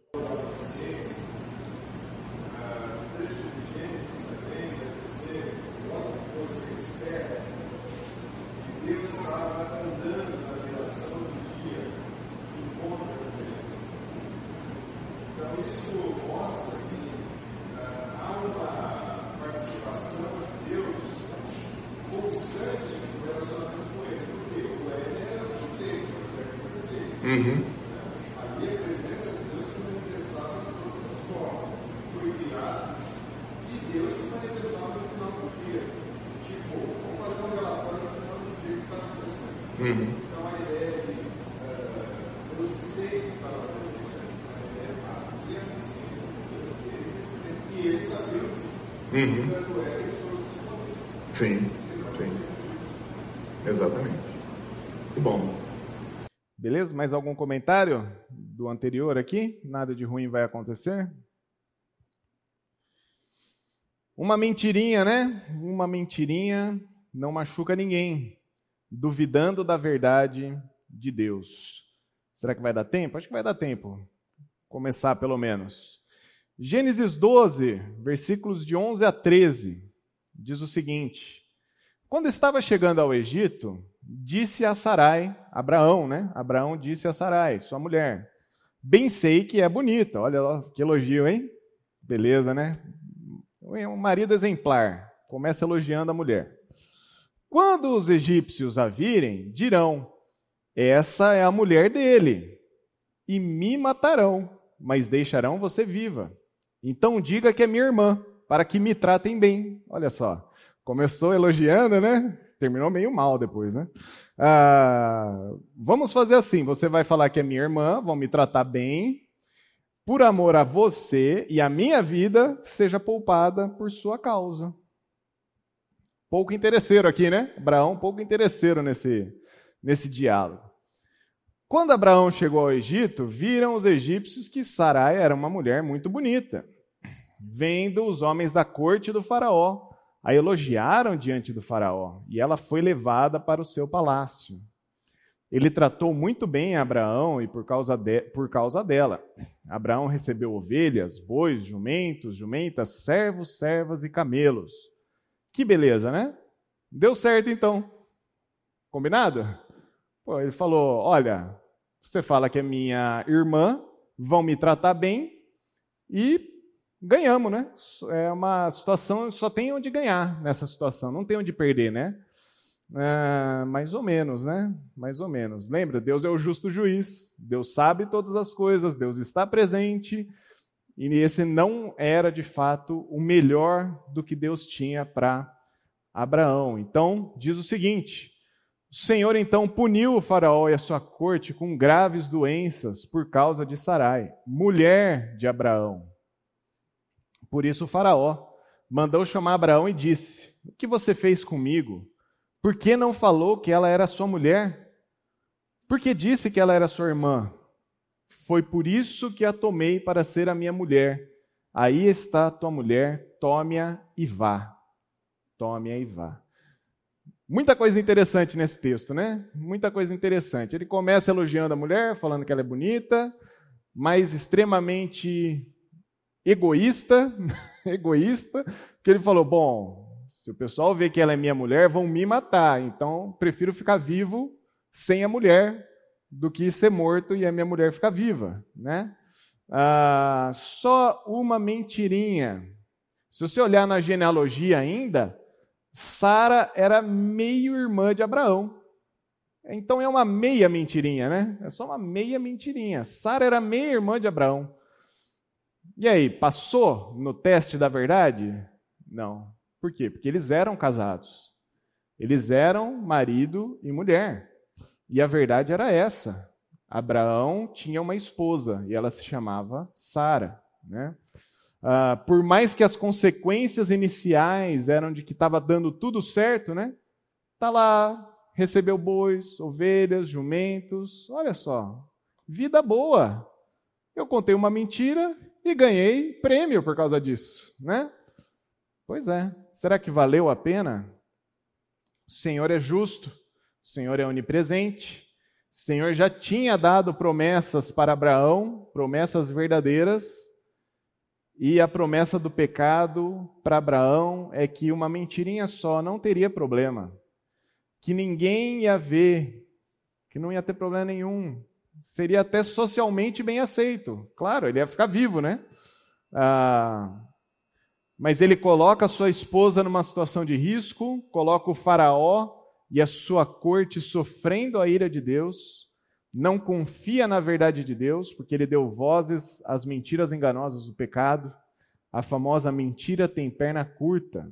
Deus estava andando na direção do dia em contra da criança. Então, isso mostra que uh, há uma participação de Deus constante no relacionamento com ele, porque o Éden era perfeito, o perfeito. Uhum. Ali a presença de Deus se manifestava de todas as formas. Foi criado e Deus se manifestava no final do dia. Tipo, vamos fazer um relatório no final Uhum. Então a ideia de uh, eu sei que estava presente, a ideia de a consciência E eles sabiam Uhum. Sim, sim. Exatamente. Muito bom. Beleza? Mais algum comentário do anterior aqui? Nada de ruim vai acontecer? Uma mentirinha, né? Uma mentirinha não machuca ninguém, duvidando da verdade de Deus. Será que vai dar tempo? Acho que vai dar tempo. Começar pelo menos. Gênesis 12, versículos de 11 a 13, diz o seguinte: Quando estava chegando ao Egito, disse a Sarai, Abraão, né? Abraão disse a Sarai, sua mulher: Bem sei que é bonita. Olha lá, que elogio, hein? Beleza, né? Um marido exemplar. Começa elogiando a mulher. Quando os egípcios a virem, dirão: Essa é a mulher dele, e me matarão, mas deixarão você viva. Então diga que é minha irmã, para que me tratem bem. Olha só. Começou elogiando, né? Terminou meio mal depois, né? Ah, vamos fazer assim: você vai falar que é minha irmã, vão me tratar bem, por amor a você e a minha vida, seja poupada por sua causa. Pouco interesseiro aqui, né? Abraão, pouco interesseiro nesse, nesse diálogo. Quando Abraão chegou ao Egito, viram os egípcios que Sarai era uma mulher muito bonita. Vendo os homens da corte do Faraó, a elogiaram diante do Faraó, e ela foi levada para o seu palácio. Ele tratou muito bem Abraão e por causa, de, por causa dela. Abraão recebeu ovelhas, bois, jumentos, jumentas, servos, servas e camelos. Que beleza, né? Deu certo então. Combinado? Pô, ele falou: Olha, você fala que é minha irmã, vão me tratar bem e ganhamos, né? É uma situação, só tem onde ganhar nessa situação, não tem onde perder, né? É, mais ou menos, né? Mais ou menos. Lembra, Deus é o justo juiz, Deus sabe todas as coisas, Deus está presente, e esse não era de fato o melhor do que Deus tinha para Abraão. Então, diz o seguinte: o Senhor então puniu o Faraó e a sua corte com graves doenças por causa de Sarai, mulher de Abraão. Por isso o Faraó mandou chamar Abraão e disse: O que você fez comigo? Por que não falou que ela era sua mulher? Por que disse que ela era sua irmã? Foi por isso que a tomei para ser a minha mulher. Aí está tua mulher, tome-a e vá. Tome-a e vá. Muita coisa interessante nesse texto, né? Muita coisa interessante. Ele começa elogiando a mulher, falando que ela é bonita, mas extremamente egoísta, egoísta, porque ele falou: "Bom, se o pessoal vê que ela é minha mulher, vão me matar. Então, prefiro ficar vivo sem a mulher do que ser morto e a minha mulher ficar viva, né? Ah, só uma mentirinha. Se você olhar na genealogia ainda, Sara era meio irmã de Abraão. Então é uma meia mentirinha, né? É só uma meia mentirinha. Sara era meia irmã de Abraão. E aí, passou no teste da verdade? Não. Por quê? Porque eles eram casados. Eles eram marido e mulher. E a verdade era essa. Abraão tinha uma esposa e ela se chamava Sara. Né? Ah, por mais que as consequências iniciais eram de que estava dando tudo certo, né? Tá lá, recebeu bois, ovelhas, jumentos. Olha só, vida boa. Eu contei uma mentira e ganhei prêmio por causa disso, né? Pois é. Será que valeu a pena? O Senhor é justo, o Senhor é onipresente, o Senhor já tinha dado promessas para Abraão, promessas verdadeiras, e a promessa do pecado para Abraão é que uma mentirinha só não teria problema, que ninguém ia ver, que não ia ter problema nenhum, seria até socialmente bem aceito. Claro, ele ia ficar vivo, né? Ah, mas ele coloca sua esposa numa situação de risco, coloca o faraó e a sua corte sofrendo a ira de Deus, não confia na verdade de Deus, porque ele deu vozes às mentiras enganosas do pecado. A famosa mentira tem perna curta,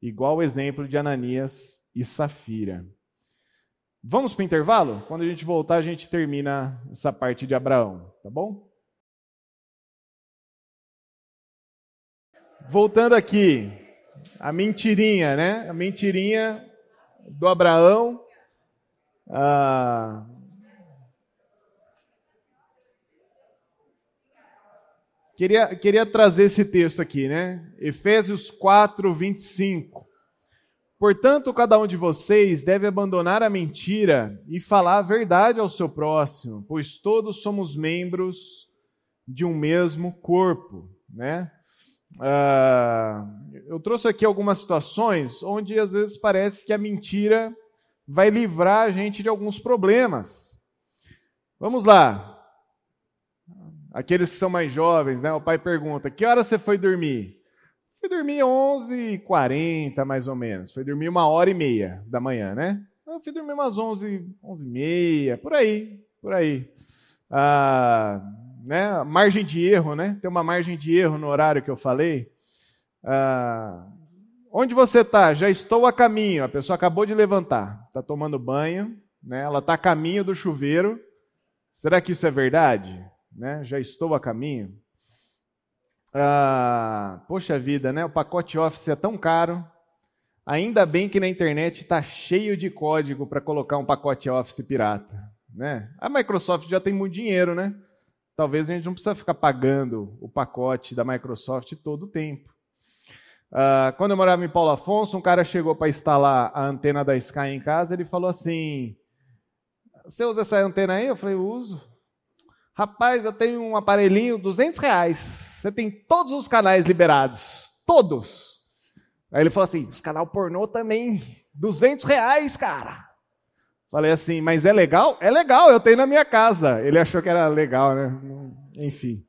igual o exemplo de Ananias e Safira. Vamos para o intervalo? Quando a gente voltar, a gente termina essa parte de Abraão, tá bom? voltando aqui, a mentirinha, né? A mentirinha do Abraão. Ah, queria, queria trazer esse texto aqui, né? Efésios 4, 25. Portanto, cada um de vocês deve abandonar a mentira e falar a verdade ao seu próximo, pois todos somos membros de um mesmo corpo, né? Uh, eu trouxe aqui algumas situações onde às vezes parece que a mentira vai livrar a gente de alguns problemas. Vamos lá. Aqueles que são mais jovens, né? O pai pergunta: "Que hora você foi dormir?" Fui dormir 11h40, mais ou menos. Fui dormir uma hora e meia da manhã, né? Eu fui dormir umas 11, 11 e meia, por aí, por aí. Ah, né? Margem de erro, né? Tem uma margem de erro no horário que eu falei. Ah, onde você está? Já estou a caminho. A pessoa acabou de levantar, está tomando banho, né? Ela está a caminho do chuveiro. Será que isso é verdade? Né? Já estou a caminho. Ah, poxa vida, né? O pacote Office é tão caro. Ainda bem que na internet está cheio de código para colocar um pacote Office pirata. Né? A Microsoft já tem muito dinheiro, né? Talvez a gente não precisa ficar pagando o pacote da Microsoft todo o tempo. Ah, quando eu morava em Paulo Afonso, um cara chegou para instalar a antena da Sky em casa, ele falou assim: Você usa essa antena aí? Eu falei: Uso. Rapaz, eu tenho um aparelhinho, 200 reais. Você tem todos os canais liberados. Todos. Aí ele falou assim: os canal pornô também. 200 reais, cara. Falei assim, mas é legal? É legal, eu tenho na minha casa. Ele achou que era legal, né? Enfim.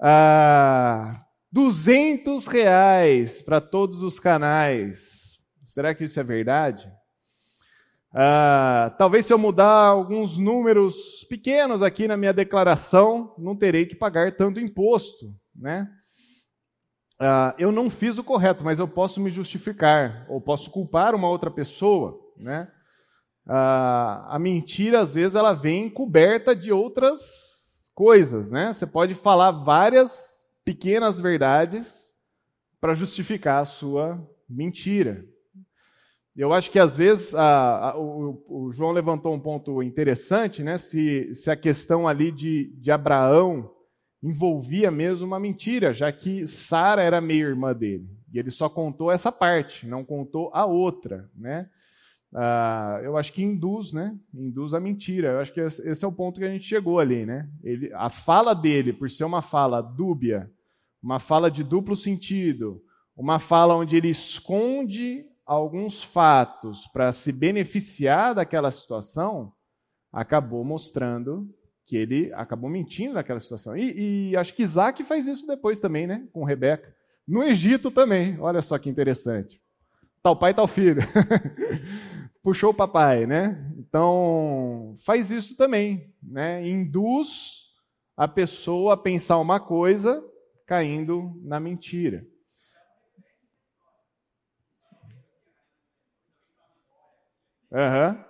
Ah, 200 reais para todos os canais. Será que isso é verdade? Ah, talvez se eu mudar alguns números pequenos aqui na minha declaração, não terei que pagar tanto imposto né? Uh, eu não fiz o correto, mas eu posso me justificar, ou posso culpar uma outra pessoa, né? Uh, a mentira, às vezes, ela vem coberta de outras coisas, né? Você pode falar várias pequenas verdades para justificar a sua mentira. Eu acho que às vezes a, a, o, o, João levantou um ponto interessante, né? Se, se a questão ali de, de Abraão envolvia mesmo uma mentira, já que Sara era meia-irmã dele. E ele só contou essa parte, não contou a outra, né? Ah, eu acho que induz, né? Induz a mentira. Eu acho que esse é o ponto que a gente chegou ali, né? Ele, a fala dele, por ser uma fala dúbia, uma fala de duplo sentido, uma fala onde ele esconde alguns fatos para se beneficiar daquela situação, acabou mostrando que ele acabou mentindo naquela situação. E, e, acho que Isaac faz isso depois também, né? Com Rebeca. No Egito também, olha só que interessante. Tal pai, tal filho. Puxou o papai, né? Então, faz isso também, né? Induz a pessoa a pensar uma coisa caindo na mentira. Uhum.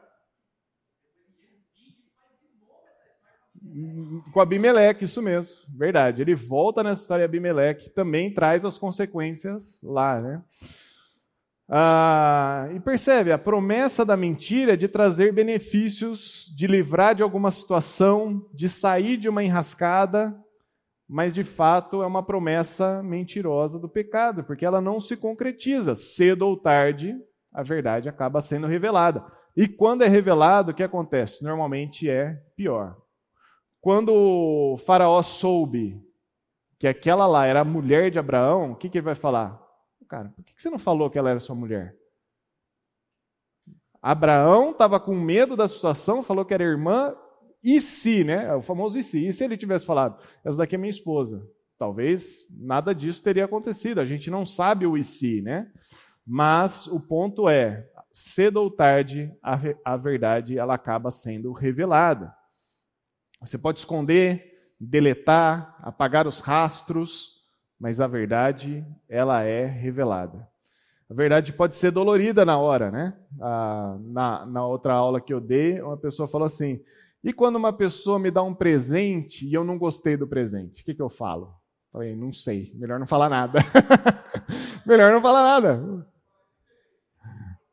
com Abimeleque, isso mesmo, verdade. Ele volta nessa história de Abimeleque, também traz as consequências lá, né? Ah, e percebe, a promessa da mentira é de trazer benefícios, de livrar de alguma situação, de sair de uma enrascada, mas de fato é uma promessa mentirosa do pecado, porque ela não se concretiza. Cedo ou tarde, a verdade acaba sendo revelada. E quando é revelado, o que acontece? Normalmente é pior. Quando o Faraó soube que aquela lá era a mulher de Abraão, o que, que ele vai falar? Cara, por que você não falou que ela era sua mulher? Abraão estava com medo da situação, falou que era irmã, e se, né? É o famoso e se. E se ele tivesse falado, essa daqui é minha esposa? Talvez nada disso teria acontecido. A gente não sabe o e se, né? Mas o ponto é, cedo ou tarde, a, a verdade ela acaba sendo revelada. Você pode esconder, deletar, apagar os rastros, mas a verdade, ela é revelada. A verdade pode ser dolorida na hora, né? Ah, na, na outra aula que eu dei, uma pessoa falou assim: e quando uma pessoa me dá um presente e eu não gostei do presente, o que, que eu falo? Falei, não sei, melhor não falar nada. melhor não falar nada.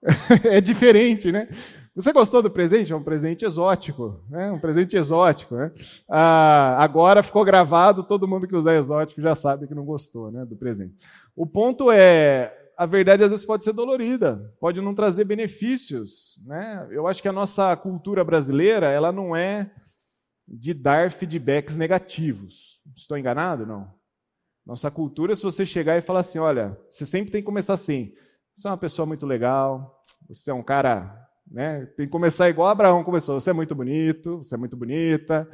é diferente, né? Você gostou do presente? É um presente exótico, né? Um presente exótico, né? Ah, agora ficou gravado, todo mundo que usar exótico já sabe que não gostou, né, do presente. O ponto é, a verdade às vezes pode ser dolorida, pode não trazer benefícios, né? Eu acho que a nossa cultura brasileira, ela não é de dar feedbacks negativos. Estou enganado? Não. Nossa cultura, se você chegar e falar assim, olha, você sempre tem que começar assim, você é uma pessoa muito legal, você é um cara né? Tem que começar igual Abraão começou. Você é muito bonito, você é muito bonita,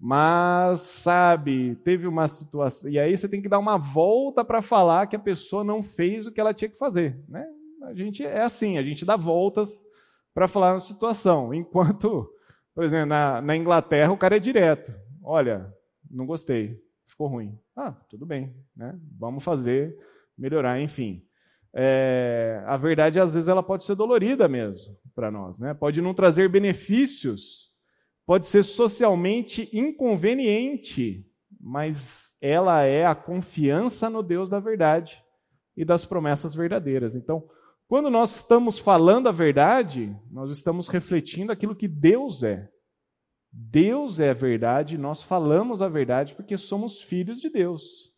mas, sabe, teve uma situação. E aí você tem que dar uma volta para falar que a pessoa não fez o que ela tinha que fazer. Né? A gente é assim, a gente dá voltas para falar na situação. Enquanto, por exemplo, na, na Inglaterra o cara é direto. Olha, não gostei, ficou ruim. Ah, tudo bem, né? Vamos fazer, melhorar, enfim é, a verdade às vezes ela pode ser dolorida mesmo para nós, né? Pode não trazer benefícios, pode ser socialmente inconveniente, mas ela é a confiança no Deus da verdade e das promessas verdadeiras. Então, quando nós estamos falando a verdade, nós estamos refletindo aquilo que Deus é. Deus é a verdade, nós falamos a verdade porque somos filhos de Deus.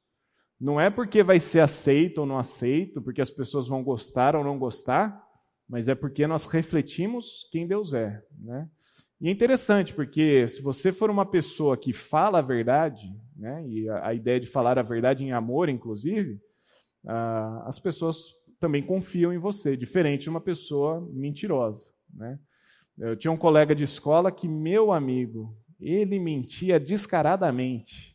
Não é porque vai ser aceito ou não aceito, porque as pessoas vão gostar ou não gostar, mas é porque nós refletimos quem Deus é. Né? E é interessante, porque se você for uma pessoa que fala a verdade, né, e a, a ideia de falar a verdade em amor, inclusive, ah, as pessoas também confiam em você, diferente de uma pessoa mentirosa. Né? Eu tinha um colega de escola que, meu amigo, ele mentia descaradamente.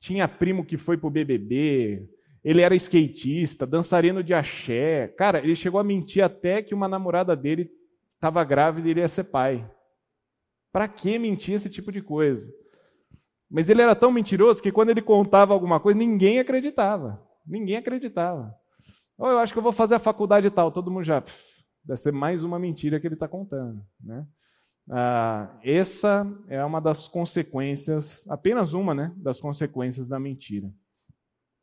Tinha primo que foi pro BBB, ele era skatista, dançarino de axé. Cara, ele chegou a mentir até que uma namorada dele estava grávida e ele ia ser pai. Para que mentir esse tipo de coisa? Mas ele era tão mentiroso que quando ele contava alguma coisa, ninguém acreditava. Ninguém acreditava. Oh, eu acho que eu vou fazer a faculdade tal. Todo mundo já. Deve ser mais uma mentira que ele está contando. Né? Ah, essa é uma das consequências, apenas uma né, das consequências da mentira.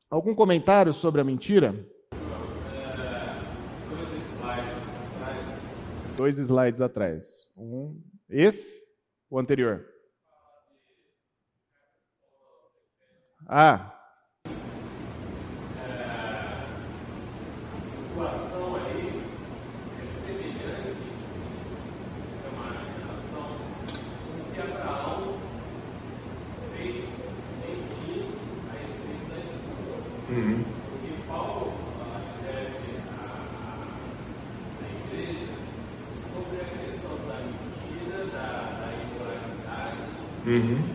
Algum comentário sobre a mentira? Dois slides atrás. Um, esse? O anterior? Ah, 嗯。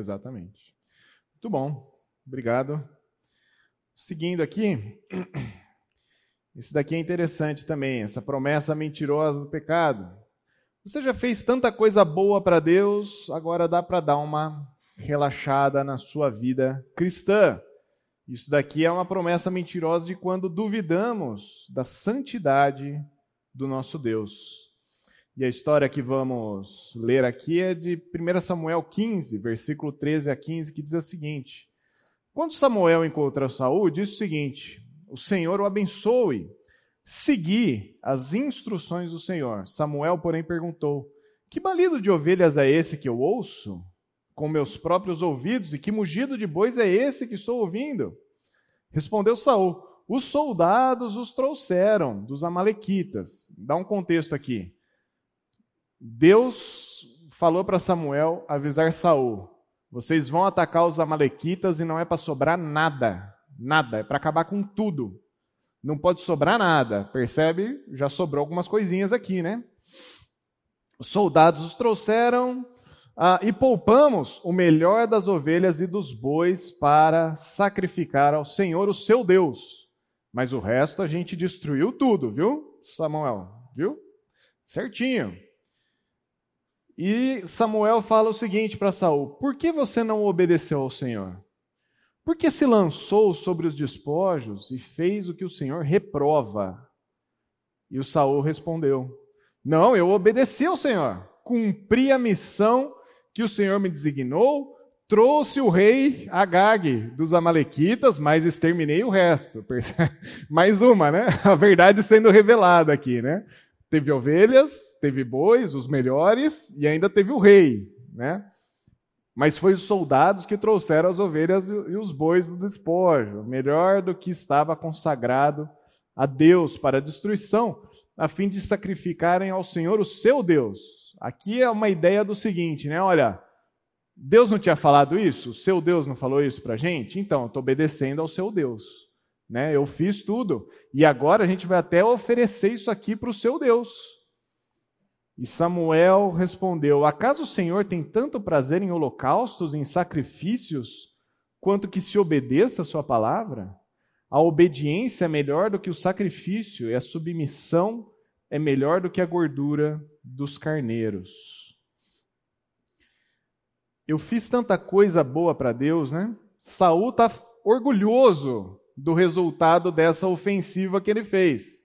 Exatamente. Muito bom. Obrigado. Seguindo aqui, esse daqui é interessante também, essa promessa mentirosa do pecado. Você já fez tanta coisa boa para Deus, agora dá para dar uma relaxada na sua vida cristã. Isso daqui é uma promessa mentirosa de quando duvidamos da santidade do nosso Deus. E a história que vamos ler aqui é de 1 Samuel 15, versículo 13 a 15, que diz o seguinte: Quando Samuel encontra Saul, diz o seguinte: O Senhor o abençoe. Segui as instruções do Senhor. Samuel, porém, perguntou: Que balido de ovelhas é esse que eu ouço com meus próprios ouvidos, e que mugido de bois é esse que estou ouvindo? Respondeu Saul: Os soldados os trouxeram dos amalequitas. Dá um contexto aqui. Deus falou para Samuel avisar Saul: vocês vão atacar os amalequitas e não é para sobrar nada, nada, é para acabar com tudo. Não pode sobrar nada. Percebe? Já sobrou algumas coisinhas aqui, né? Os soldados os trouxeram ah, e poupamos o melhor das ovelhas e dos bois para sacrificar ao Senhor, o seu Deus. Mas o resto a gente destruiu tudo, viu, Samuel? Viu? Certinho. E Samuel fala o seguinte para Saul: Por que você não obedeceu ao Senhor? Por que se lançou sobre os despojos e fez o que o Senhor reprova? E o Saul respondeu: Não, eu obedeci ao Senhor, cumpri a missão que o Senhor me designou, trouxe o rei Agag dos Amalequitas, mas exterminei o resto. Mais uma, né? A verdade sendo revelada aqui, né? Teve ovelhas, teve bois, os melhores, e ainda teve o rei, né? Mas foi os soldados que trouxeram as ovelhas e os bois do despojo, melhor do que estava consagrado a Deus para a destruição, a fim de sacrificarem ao Senhor o seu Deus. Aqui é uma ideia do seguinte, né? Olha, Deus não tinha falado isso? O seu Deus não falou isso para gente? Então, eu estou obedecendo ao seu Deus. Né? Eu fiz tudo. E agora a gente vai até oferecer isso aqui para o seu Deus. E Samuel respondeu: Acaso o Senhor tem tanto prazer em holocaustos, em sacrifícios, quanto que se obedeça a sua palavra? A obediência é melhor do que o sacrifício, e a submissão é melhor do que a gordura dos carneiros. Eu fiz tanta coisa boa para Deus, né? Saul está orgulhoso do resultado dessa ofensiva que ele fez.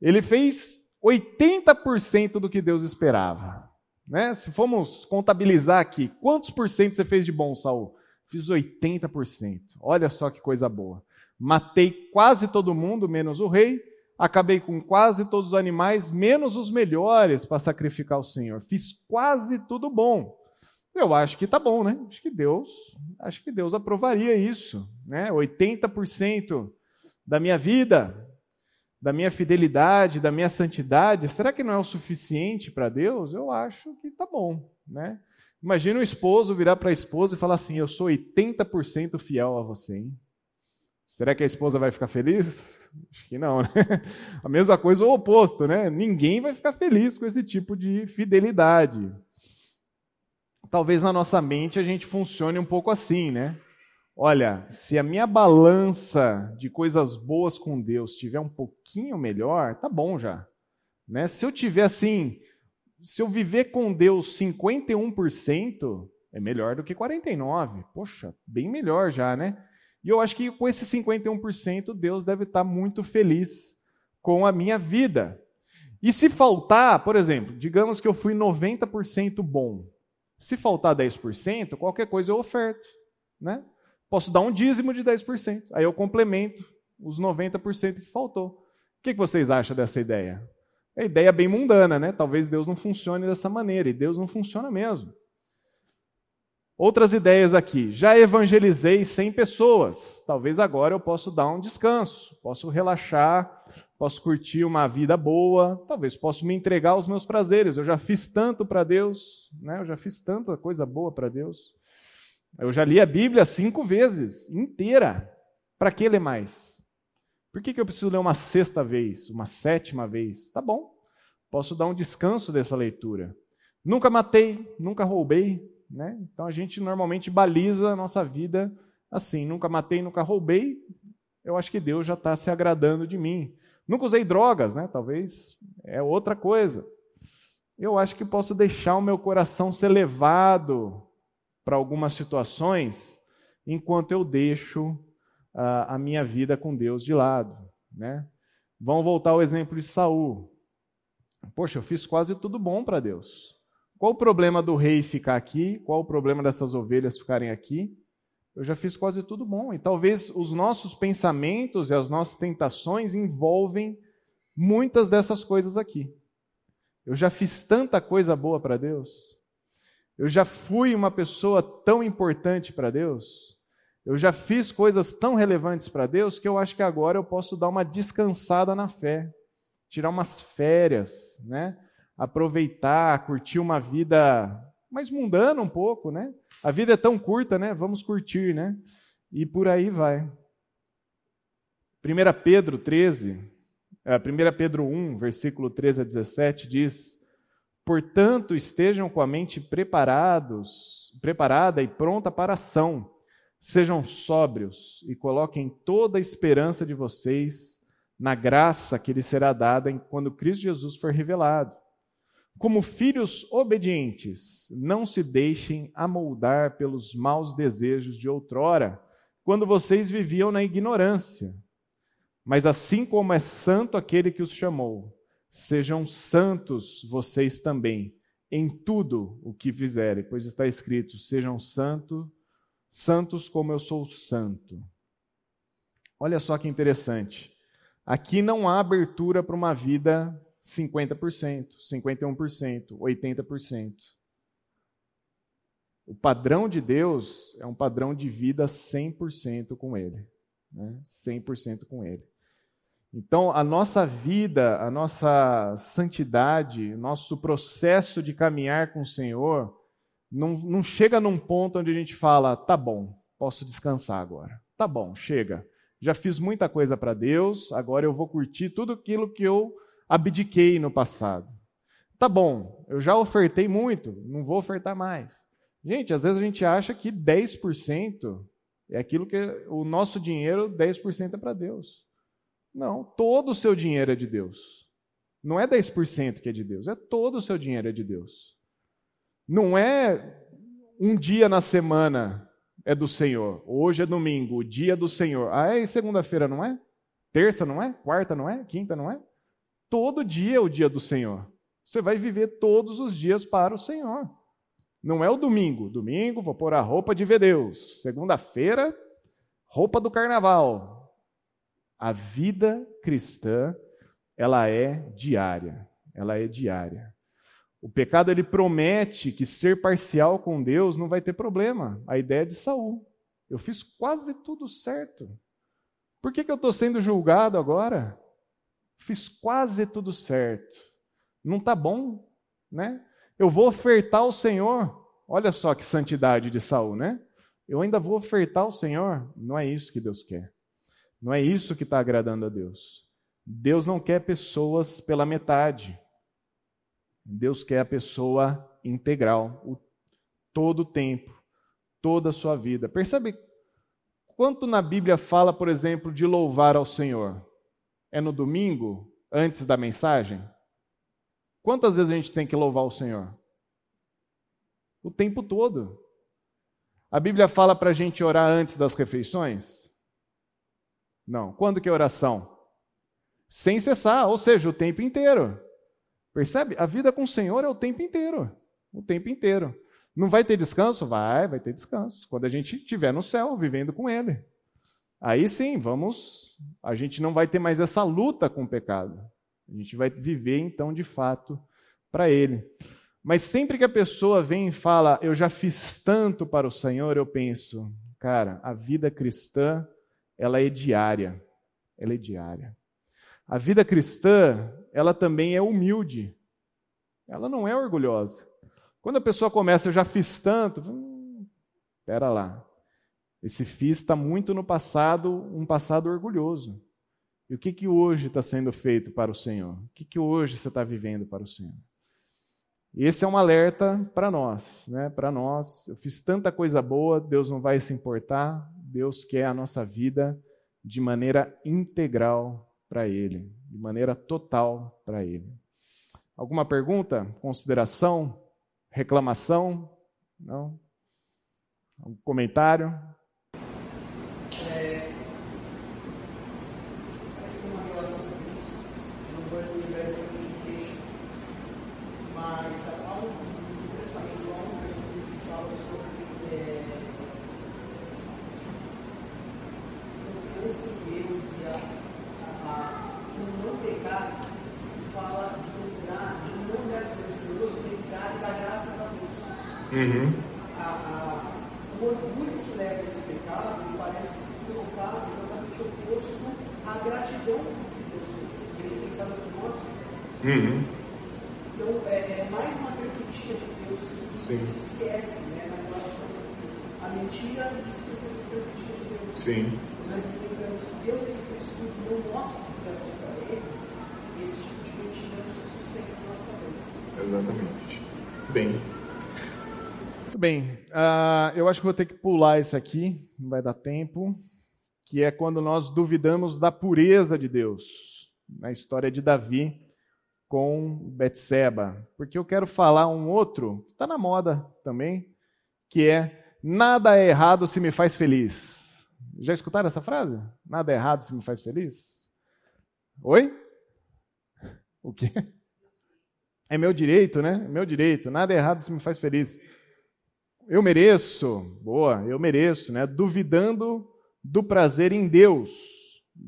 Ele fez 80% do que Deus esperava. Né? Se formos contabilizar aqui, quantos por cento você fez de bom, Saul? Fiz 80%. Olha só que coisa boa. Matei quase todo mundo, menos o rei. Acabei com quase todos os animais, menos os melhores, para sacrificar o Senhor. Fiz quase tudo bom. Eu acho que tá bom, né? Acho que Deus, acho que Deus aprovaria isso, né? 80% da minha vida, da minha fidelidade, da minha santidade, será que não é o suficiente para Deus? Eu acho que tá bom, né? Imagina o esposo virar para a esposa e falar assim: "Eu sou 80% fiel a você". Hein? Será que a esposa vai ficar feliz? Acho que não, né? A mesma coisa o oposto, né? Ninguém vai ficar feliz com esse tipo de fidelidade talvez na nossa mente a gente funcione um pouco assim, né? Olha, se a minha balança de coisas boas com Deus tiver um pouquinho melhor, tá bom já. Né? Se eu tiver assim, se eu viver com Deus 51%, é melhor do que 49%. Poxa, bem melhor já, né? E eu acho que com esse 51%, Deus deve estar muito feliz com a minha vida. E se faltar, por exemplo, digamos que eu fui 90% bom, se faltar 10%, qualquer coisa eu oferto. Né? Posso dar um dízimo de 10%. Aí eu complemento os 90% que faltou. O que vocês acham dessa ideia? É ideia bem mundana, né? Talvez Deus não funcione dessa maneira, e Deus não funciona mesmo. Outras ideias aqui. Já evangelizei 100 pessoas. Talvez agora eu possa dar um descanso, posso relaxar, posso curtir uma vida boa, talvez posso me entregar aos meus prazeres. Eu já fiz tanto para Deus, né? Eu já fiz tanta coisa boa para Deus. Eu já li a Bíblia cinco vezes, inteira. Para que ler mais? Por que, que eu preciso ler uma sexta vez, uma sétima vez? Tá bom, posso dar um descanso dessa leitura. Nunca matei, nunca roubei, né? Então a gente normalmente baliza a nossa vida assim: nunca matei, nunca roubei. Eu acho que Deus já está se agradando de mim. Nunca usei drogas, né? Talvez é outra coisa. Eu acho que posso deixar o meu coração ser levado para algumas situações enquanto eu deixo a, a minha vida com Deus de lado. Né? Vamos voltar ao exemplo de Saul. Poxa, eu fiz quase tudo bom para Deus. Qual o problema do rei ficar aqui? Qual o problema dessas ovelhas ficarem aqui? Eu já fiz quase tudo bom. E talvez os nossos pensamentos e as nossas tentações envolvem muitas dessas coisas aqui. Eu já fiz tanta coisa boa para Deus. Eu já fui uma pessoa tão importante para Deus. Eu já fiz coisas tão relevantes para Deus que eu acho que agora eu posso dar uma descansada na fé, tirar umas férias, né? Aproveitar, curtir uma vida mais mundana um pouco, né? A vida é tão curta, né? Vamos curtir, né? E por aí vai. 1 Pedro 13, 1 é, Pedro 1, versículo 13 a 17 diz: Portanto, estejam com a mente preparados, preparada e pronta para a ação Sejam sóbrios e coloquem toda a esperança de vocês na graça que lhes será dada quando Cristo Jesus for revelado. Como filhos obedientes, não se deixem amoldar pelos maus desejos de outrora, quando vocês viviam na ignorância. Mas assim como é santo aquele que os chamou, sejam santos vocês também, em tudo o que fizerem, pois está escrito: sejam santos santos como eu sou santo. Olha só que interessante. Aqui não há abertura para uma vida 50%, 51%, 80%. O padrão de Deus é um padrão de vida 100% com Ele. Né? 100% com Ele. Então, a nossa vida, a nossa santidade, nosso processo de caminhar com o Senhor, não, não chega num ponto onde a gente fala, tá bom, posso descansar agora. Tá bom, chega. Já fiz muita coisa para Deus, agora eu vou curtir tudo aquilo que eu abdiquei no passado. Tá bom, eu já ofertei muito, não vou ofertar mais. Gente, às vezes a gente acha que 10% é aquilo que o nosso dinheiro, 10% é para Deus. Não, todo o seu dinheiro é de Deus. Não é 10% que é de Deus, é todo o seu dinheiro é de Deus. Não é um dia na semana é do Senhor. Hoje é domingo, o dia do Senhor. Ah, é segunda-feira, não é? Terça, não é? Quarta, não é? Quinta, não é? Todo dia é o dia do Senhor. Você vai viver todos os dias para o Senhor. Não é o domingo. Domingo, vou pôr a roupa de ver Deus. Segunda-feira, roupa do carnaval. A vida cristã, ela é diária. Ela é diária. O pecado ele promete que ser parcial com Deus não vai ter problema. A ideia é de Saul. Eu fiz quase tudo certo. Por que, que eu estou sendo julgado agora? Fiz quase tudo certo. Não está bom, né? Eu vou ofertar ao Senhor. Olha só que santidade de Saul, né? Eu ainda vou ofertar ao Senhor. Não é isso que Deus quer. Não é isso que está agradando a Deus. Deus não quer pessoas pela metade. Deus quer a pessoa integral, o, todo o tempo, toda a sua vida. Percebe quanto na Bíblia fala, por exemplo, de louvar ao Senhor? É no domingo, antes da mensagem? Quantas vezes a gente tem que louvar o Senhor? O tempo todo. A Bíblia fala para a gente orar antes das refeições? Não. Quando que é oração? Sem cessar, ou seja, o tempo inteiro. Percebe? A vida com o Senhor é o tempo inteiro. O tempo inteiro. Não vai ter descanso? Vai, vai ter descanso. Quando a gente estiver no céu, vivendo com Ele. Aí sim, vamos. A gente não vai ter mais essa luta com o pecado. A gente vai viver, então, de fato, para Ele. Mas sempre que a pessoa vem e fala, eu já fiz tanto para o Senhor, eu penso, cara, a vida cristã, ela é diária. Ela é diária. A vida cristã, ela também é humilde. Ela não é orgulhosa. Quando a pessoa começa, eu já fiz tanto, hum, pera lá. Esse fiz está muito no passado, um passado orgulhoso. E o que, que hoje está sendo feito para o Senhor? O que, que hoje você está vivendo para o Senhor? Esse é um alerta para nós, né? Para nós, eu fiz tanta coisa boa, Deus não vai se importar. Deus quer a nossa vida de maneira integral para Ele, de maneira total para Ele. Alguma pergunta, consideração, reclamação? Não? Um comentário? É, fala sobre é, confiança em Deus e a, a, a, o não pecar, fala de procurar, de não deve ser ansioso, pecar e dar graças a Deus. Uhum. A, a, o orgulho que leva a esse pecado parece se colocar exatamente oposto à gratidão que Deus fez. Ele sabe por nós. Uhum. Então, é, é, mais uma característica de Deus que Sim. se esquece né, na relação à mentira e esquecer das características de Deus. Sim. Mas lembramos que Deus ele fez tudo, não nós que fizemos para Ele, esse tipo de mentira nos sustenta na nossa cabeça. Exatamente. Bem. Bem. Ah, eu acho que vou ter que pular esse aqui, não vai dar tempo, que é quando nós duvidamos da pureza de Deus, na história de Davi com Betseba, porque eu quero falar um outro que está na moda também, que é nada é errado se me faz feliz. Já escutaram essa frase? Nada é errado se me faz feliz? Oi? O quê? É meu direito, né? É meu direito. Nada é errado se me faz feliz. Eu mereço, boa, eu mereço, né? Duvidando do prazer em Deus.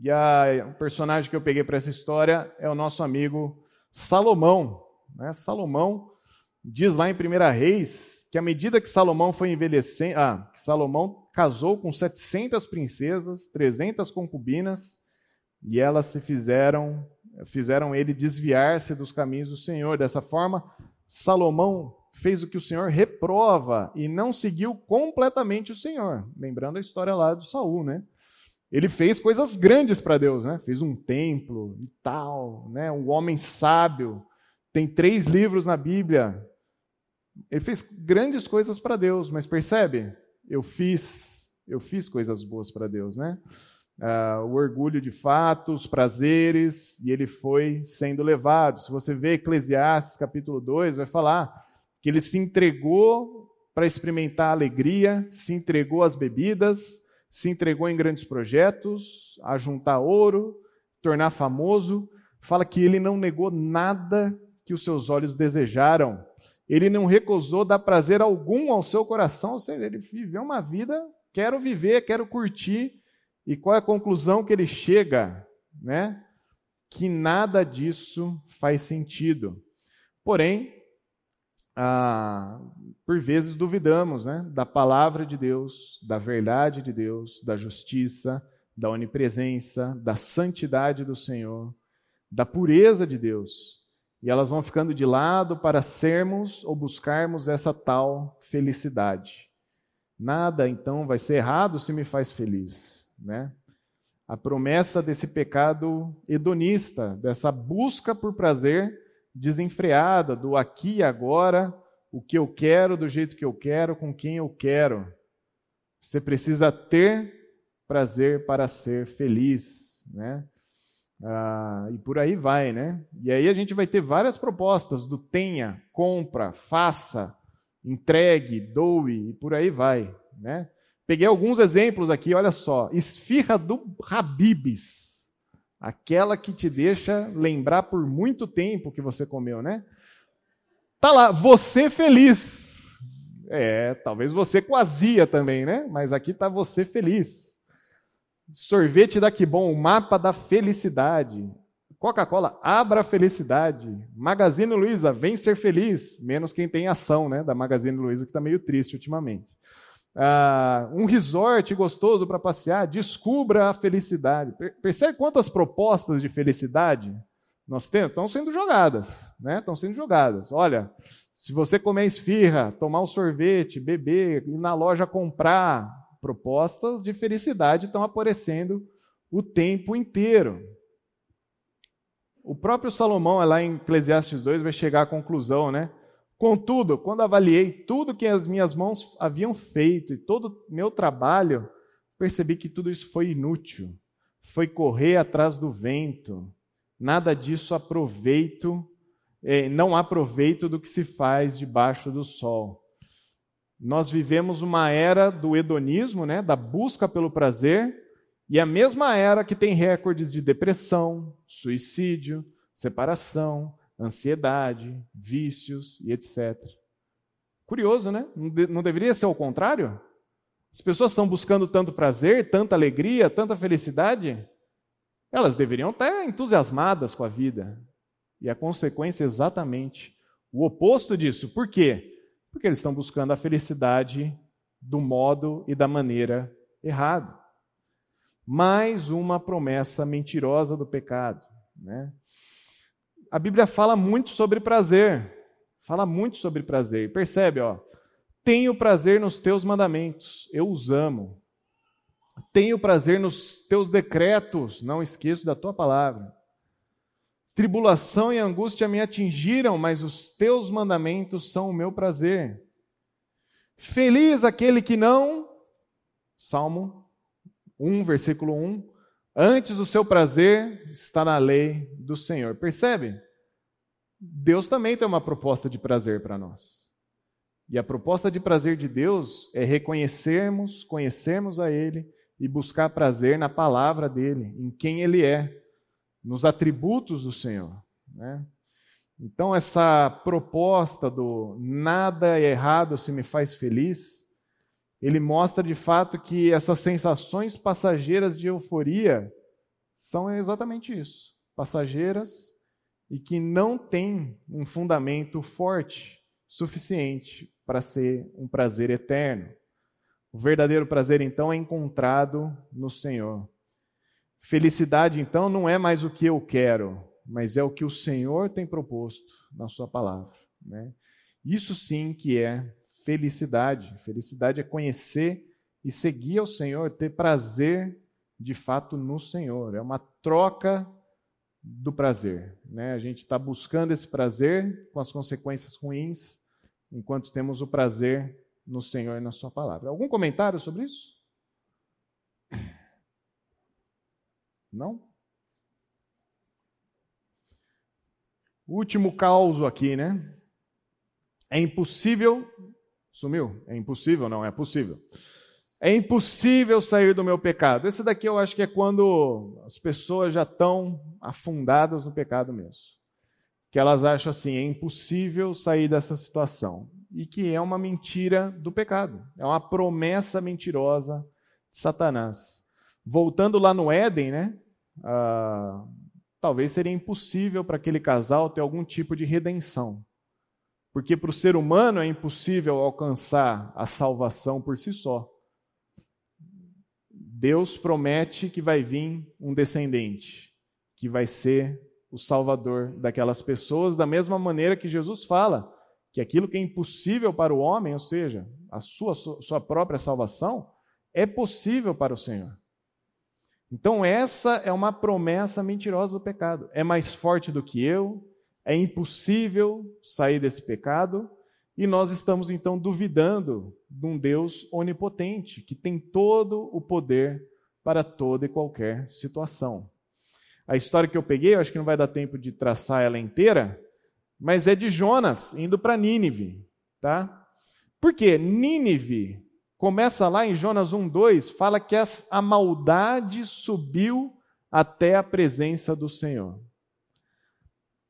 E a, o personagem que eu peguei para essa história é o nosso amigo Salomão. Né? Salomão diz lá em 1 Reis que à medida que Salomão foi envelhecendo, ah, Salomão casou com 700 princesas, 300 concubinas, e elas se fizeram, fizeram ele desviar-se dos caminhos do Senhor. Dessa forma, Salomão fez o que o Senhor reprova e não seguiu completamente o Senhor. Lembrando a história lá do Saul, né? Ele fez coisas grandes para Deus, né? Fez um templo e tal, né? Um homem sábio. Tem três livros na Bíblia. Ele fez grandes coisas para Deus, mas percebe? Eu fiz, eu fiz coisas boas para Deus, né? Uh, o orgulho de fato, os prazeres, e ele foi sendo levado. Se você vê Eclesiastes capítulo 2, vai falar que ele se entregou para experimentar a alegria, se entregou às bebidas, se entregou em grandes projetos, a juntar ouro, tornar famoso. Fala que ele não negou nada que os seus olhos desejaram. Ele não recusou dar prazer algum ao seu coração, ou seja, ele viveu uma vida, quero viver, quero curtir. E qual é a conclusão que ele chega? Né? Que nada disso faz sentido. Porém, ah, por vezes duvidamos né, da palavra de Deus, da verdade de Deus, da justiça, da onipresença, da santidade do Senhor, da pureza de Deus. E elas vão ficando de lado para sermos ou buscarmos essa tal felicidade. Nada então vai ser errado se me faz feliz, né? A promessa desse pecado hedonista, dessa busca por prazer desenfreada do aqui e agora, o que eu quero, do jeito que eu quero, com quem eu quero. Você precisa ter prazer para ser feliz, né? Ah, e por aí vai, né? E aí a gente vai ter várias propostas do tenha, compra, faça, entregue, doe e por aí vai, né? Peguei alguns exemplos aqui, olha só. Esfirra do Habibs. Aquela que te deixa lembrar por muito tempo que você comeu, né? Tá lá, você feliz. É, talvez você quazia também, né? Mas aqui tá você feliz. Sorvete da Que Bom, o mapa da felicidade. Coca-Cola, abra a felicidade. Magazine Luiza, vem ser feliz. Menos quem tem ação, né? Da Magazine Luiza, que está meio triste ultimamente. Ah, um resort gostoso para passear, descubra a felicidade. Percebe quantas propostas de felicidade nós temos? Estão sendo jogadas, né? Estão sendo jogadas. Olha, se você comer esfirra, tomar um sorvete, beber, ir na loja comprar, propostas de felicidade estão aparecendo o tempo inteiro. O próprio Salomão, lá em Eclesiastes 2, vai chegar à conclusão, né? Contudo, quando avaliei tudo que as minhas mãos haviam feito e todo meu trabalho, percebi que tudo isso foi inútil. Foi correr atrás do vento. Nada disso aproveito, eh, não há proveito do que se faz debaixo do sol. Nós vivemos uma era do hedonismo, né, da busca pelo prazer, e a mesma era que tem recordes de depressão, suicídio, separação, ansiedade, vícios e etc. Curioso, né? Não, não deveria ser o contrário? As pessoas estão buscando tanto prazer, tanta alegria, tanta felicidade. Elas deveriam estar entusiasmadas com a vida. E a consequência é exatamente o oposto disso. Por quê? Porque eles estão buscando a felicidade do modo e da maneira errado. Mais uma promessa mentirosa do pecado. Né? A Bíblia fala muito sobre prazer. Fala muito sobre prazer. Percebe, ó. Tenho prazer nos teus mandamentos, eu os amo. Tenho prazer nos teus decretos, não esqueço da tua palavra. Tribulação e angústia me atingiram, mas os teus mandamentos são o meu prazer. Feliz aquele que não, Salmo 1, versículo 1, antes o seu prazer está na lei do Senhor. Percebe? Deus também tem uma proposta de prazer para nós. E a proposta de prazer de Deus é reconhecermos, conhecermos a Ele e buscar prazer na palavra dele, em quem Ele é, nos atributos do Senhor. Né? Então, essa proposta do nada é errado se me faz feliz, ele mostra de fato que essas sensações passageiras de euforia são exatamente isso passageiras e que não têm um fundamento forte suficiente para ser um prazer eterno. O verdadeiro prazer, então, é encontrado no Senhor. Felicidade, então, não é mais o que eu quero, mas é o que o Senhor tem proposto na Sua palavra. Né? Isso sim que é felicidade. Felicidade é conhecer e seguir ao Senhor, ter prazer de fato no Senhor. É uma troca do prazer. Né? A gente está buscando esse prazer com as consequências ruins, enquanto temos o prazer no Senhor e na Sua palavra. Algum comentário sobre isso? Não? Último caos aqui, né? É impossível. Sumiu? É impossível? Não, é possível. É impossível sair do meu pecado. Esse daqui eu acho que é quando as pessoas já estão afundadas no pecado mesmo. Que elas acham assim, é impossível sair dessa situação. E que é uma mentira do pecado. É uma promessa mentirosa de Satanás. Voltando lá no Éden, né? Ah, talvez seria impossível para aquele casal ter algum tipo de redenção. Porque para o ser humano é impossível alcançar a salvação por si só. Deus promete que vai vir um descendente, que vai ser o salvador daquelas pessoas, da mesma maneira que Jesus fala que aquilo que é impossível para o homem, ou seja, a sua, sua própria salvação, é possível para o Senhor. Então, essa é uma promessa mentirosa do pecado. É mais forte do que eu, é impossível sair desse pecado, e nós estamos então duvidando de um Deus onipotente, que tem todo o poder para toda e qualquer situação. A história que eu peguei, eu acho que não vai dar tempo de traçar ela inteira, mas é de Jonas indo para Nínive, tá? Por quê? Nínive Começa lá em Jonas 1:2, fala que a maldade subiu até a presença do Senhor.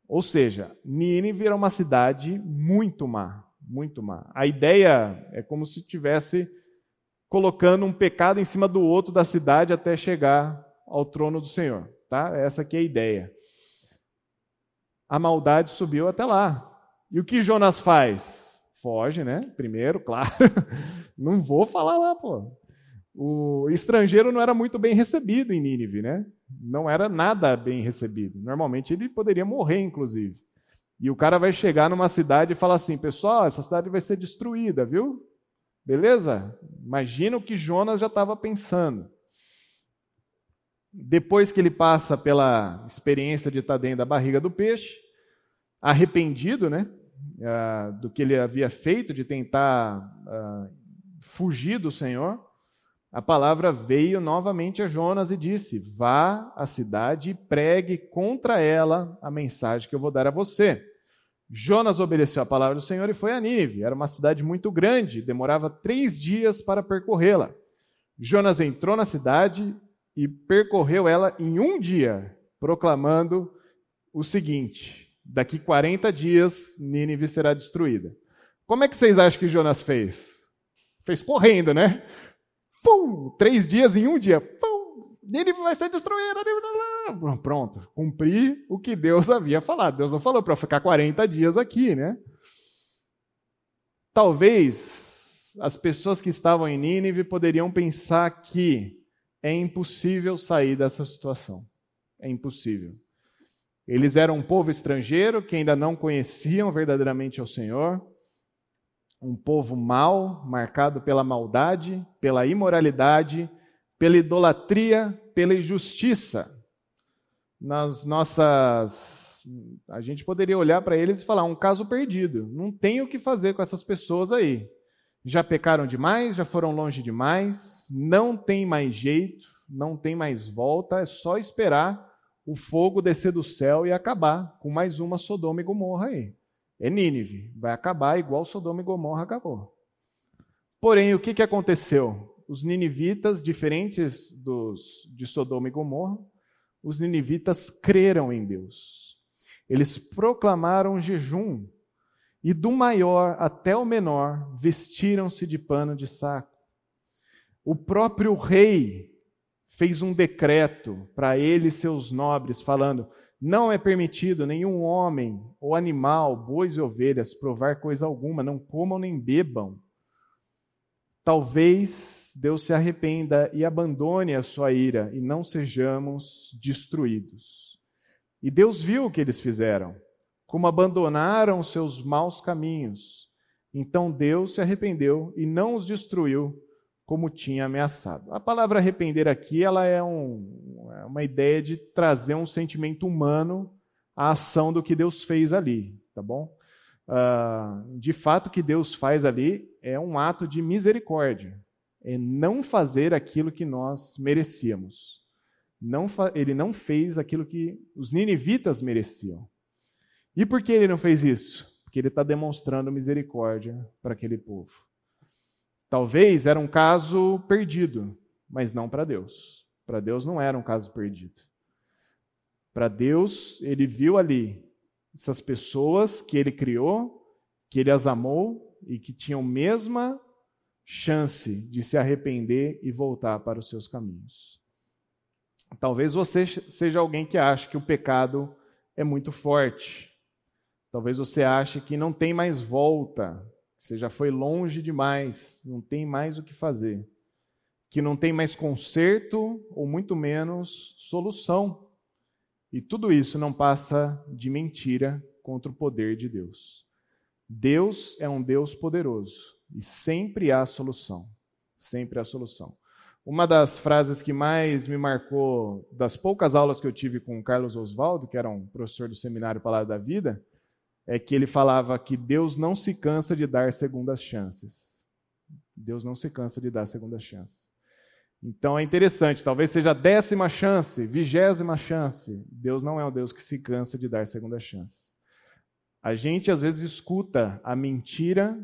Ou seja, Nínive era uma cidade muito má, muito má. A ideia é como se tivesse colocando um pecado em cima do outro da cidade até chegar ao trono do Senhor, tá? Essa aqui é a ideia. A maldade subiu até lá. E o que Jonas faz? Foge, né? Primeiro, claro. não vou falar lá, pô. O estrangeiro não era muito bem recebido em Nínive, né? Não era nada bem recebido. Normalmente ele poderia morrer, inclusive. E o cara vai chegar numa cidade e falar assim: pessoal, essa cidade vai ser destruída, viu? Beleza? Imagina o que Jonas já estava pensando. Depois que ele passa pela experiência de estar dentro da barriga do peixe, arrependido, né? uh, do que ele havia feito, de tentar uh, fugir do Senhor, a palavra veio novamente a Jonas e disse: Vá à cidade e pregue contra ela a mensagem que eu vou dar a você. Jonas obedeceu a palavra do Senhor e foi a Nínive. Era uma cidade muito grande, demorava três dias para percorrê-la. Jonas entrou na cidade e percorreu ela em um dia, proclamando o seguinte: Daqui 40 dias, Nínive será destruída. Como é que vocês acham que Jonas fez? Fez correndo, né? Pum, três dias em um dia. Pum, Nínive vai ser destruída. Pronto, cumpri o que Deus havia falado. Deus não falou para ficar 40 dias aqui, né? Talvez as pessoas que estavam em Nínive poderiam pensar que é impossível sair dessa situação. É impossível. Eles eram um povo estrangeiro que ainda não conheciam verdadeiramente ao Senhor, um povo mau, marcado pela maldade, pela imoralidade, pela idolatria, pela injustiça. Nas nossas. A gente poderia olhar para eles e falar: um caso perdido. Não tem o que fazer com essas pessoas aí. Já pecaram demais, já foram longe demais, não tem mais jeito, não tem mais volta, é só esperar o fogo descer do céu e acabar com mais uma Sodoma e Gomorra aí. É Nínive, vai acabar igual Sodoma e Gomorra acabou. Porém, o que, que aconteceu? Os ninivitas, diferentes dos de Sodoma e Gomorra, os ninivitas creram em Deus. Eles proclamaram jejum e do maior até o menor vestiram-se de pano de saco. O próprio rei fez um decreto para ele e seus nobres, falando: não é permitido nenhum homem ou animal, bois e ovelhas, provar coisa alguma, não comam nem bebam. Talvez Deus se arrependa e abandone a sua ira e não sejamos destruídos. E Deus viu o que eles fizeram, como abandonaram seus maus caminhos. Então Deus se arrependeu e não os destruiu como tinha ameaçado. A palavra arrepender aqui ela é, um, é uma ideia de trazer um sentimento humano à ação do que Deus fez ali, tá bom? Uh, de fato, o que Deus faz ali é um ato de misericórdia, é não fazer aquilo que nós merecíamos. Não ele não fez aquilo que os ninivitas mereciam. E por que ele não fez isso? Porque ele está demonstrando misericórdia para aquele povo. Talvez era um caso perdido, mas não para Deus. Para Deus não era um caso perdido. Para Deus, ele viu ali essas pessoas que ele criou, que ele as amou e que tinham mesma chance de se arrepender e voltar para os seus caminhos. Talvez você seja alguém que acha que o pecado é muito forte. Talvez você ache que não tem mais volta, você já foi longe demais, não tem mais o que fazer. Que não tem mais conserto ou muito menos solução. E tudo isso não passa de mentira contra o poder de Deus. Deus é um Deus poderoso e sempre há solução. Sempre há solução. Uma das frases que mais me marcou das poucas aulas que eu tive com o Carlos Oswaldo, que era um professor do Seminário Palavra da Vida, é que ele falava que Deus não se cansa de dar segundas chances. Deus não se cansa de dar segundas chances. Então é interessante, talvez seja a décima chance, vigésima chance. Deus não é um Deus que se cansa de dar segundas chances. A gente às vezes escuta a mentira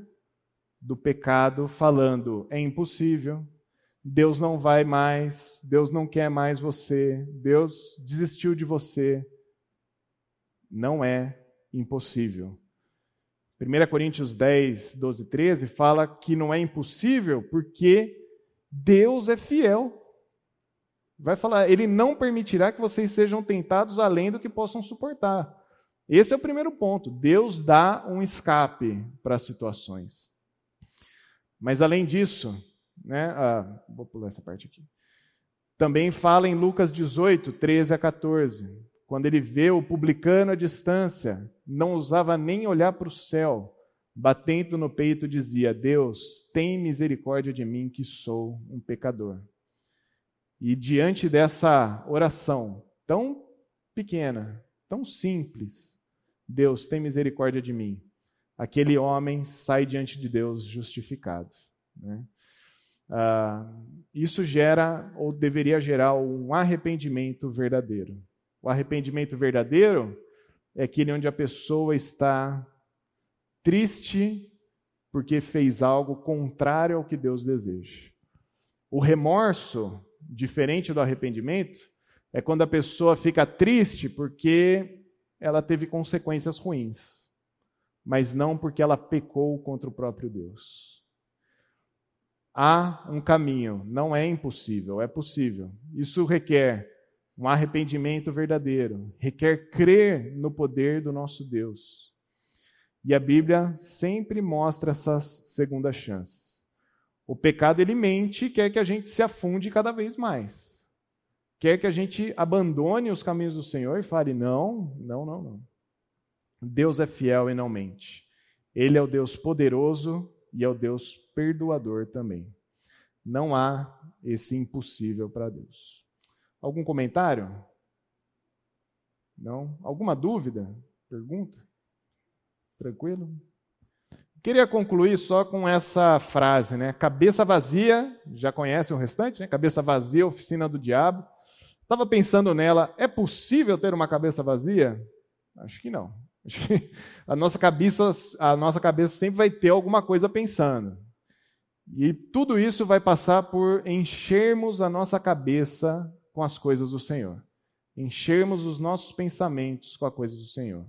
do pecado falando: é impossível, Deus não vai mais, Deus não quer mais você, Deus desistiu de você. Não é impossível. 1 Coríntios 10, 12 13 fala que não é impossível porque Deus é fiel. Vai falar, ele não permitirá que vocês sejam tentados além do que possam suportar. Esse é o primeiro ponto. Deus dá um escape para as situações. Mas além disso, né, ah, vou pular essa parte aqui. Também fala em Lucas 18, 13 a 14 quando ele vê o publicano à distância, não ousava nem olhar para o céu, batendo no peito, dizia: Deus, tem misericórdia de mim, que sou um pecador. E diante dessa oração tão pequena, tão simples, Deus, tem misericórdia de mim. Aquele homem sai diante de Deus justificado. Né? Ah, isso gera, ou deveria gerar, um arrependimento verdadeiro. O arrependimento verdadeiro é aquele onde a pessoa está triste porque fez algo contrário ao que Deus deseja. O remorso, diferente do arrependimento, é quando a pessoa fica triste porque ela teve consequências ruins. mas não porque ela pecou contra o próprio Deus. Há um caminho, não é impossível, é possível. Isso requer um arrependimento verdadeiro, requer crer no poder do nosso Deus. E a Bíblia sempre mostra essas segundas chances. O pecado ele mente e quer que a gente se afunde cada vez mais. Quer que a gente abandone os caminhos do Senhor e fale: não, não, não, não. Deus é fiel e não mente. Ele é o Deus poderoso e é o Deus perdoador também. Não há esse impossível para Deus. Algum comentário? Não? Alguma dúvida? Pergunta? Tranquilo? Queria concluir só com essa frase, né? Cabeça vazia, já conhece o restante, né? Cabeça vazia, oficina do diabo. Estava pensando nela, é possível ter uma cabeça vazia? Acho que não. Acho que a nossa cabeça, a nossa cabeça sempre vai ter alguma coisa pensando. E tudo isso vai passar por enchermos a nossa cabeça com as coisas do Senhor. Enchermos os nossos pensamentos com as coisas do Senhor.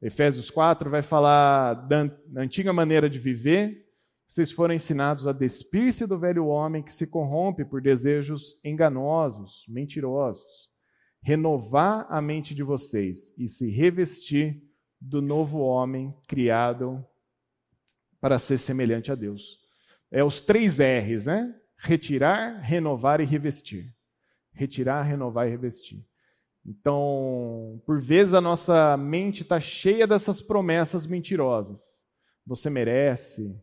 Efésios 4 vai falar da antiga maneira de viver. Vocês foram ensinados a despir-se do velho homem que se corrompe por desejos enganosos, mentirosos. Renovar a mente de vocês e se revestir do novo homem criado para ser semelhante a Deus. É os três R's, né? Retirar, renovar e revestir retirar, renovar e revestir. Então, por vezes a nossa mente está cheia dessas promessas mentirosas. Você merece,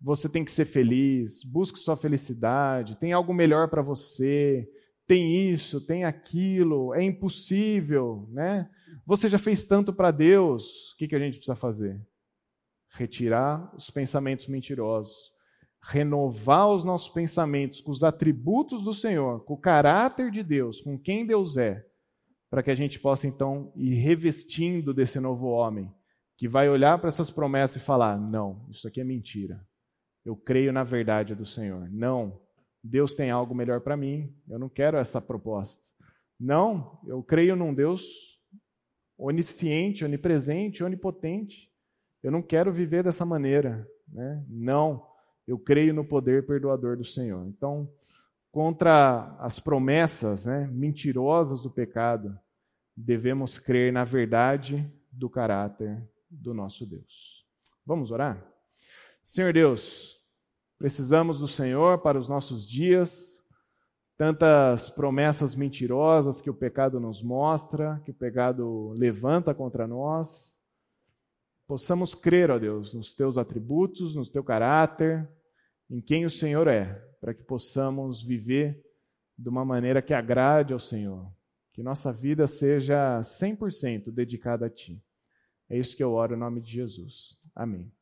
você tem que ser feliz, busque sua felicidade, tem algo melhor para você, tem isso, tem aquilo, é impossível, né? Você já fez tanto para Deus, o que, que a gente precisa fazer? Retirar os pensamentos mentirosos renovar os nossos pensamentos com os atributos do Senhor, com o caráter de Deus, com quem Deus é, para que a gente possa então ir revestindo desse novo homem, que vai olhar para essas promessas e falar: não, isso aqui é mentira. Eu creio na verdade do Senhor. Não, Deus tem algo melhor para mim. Eu não quero essa proposta. Não, eu creio num Deus onisciente, onipresente, onipotente. Eu não quero viver dessa maneira. Né? Não. Eu creio no poder perdoador do Senhor. Então, contra as promessas né, mentirosas do pecado, devemos crer na verdade do caráter do nosso Deus. Vamos orar? Senhor Deus, precisamos do Senhor para os nossos dias, tantas promessas mentirosas que o pecado nos mostra, que o pecado levanta contra nós possamos crer, ó Deus, nos teus atributos, no teu caráter, em quem o Senhor é, para que possamos viver de uma maneira que agrade ao Senhor. Que nossa vida seja 100% dedicada a Ti. É isso que eu oro em nome de Jesus. Amém.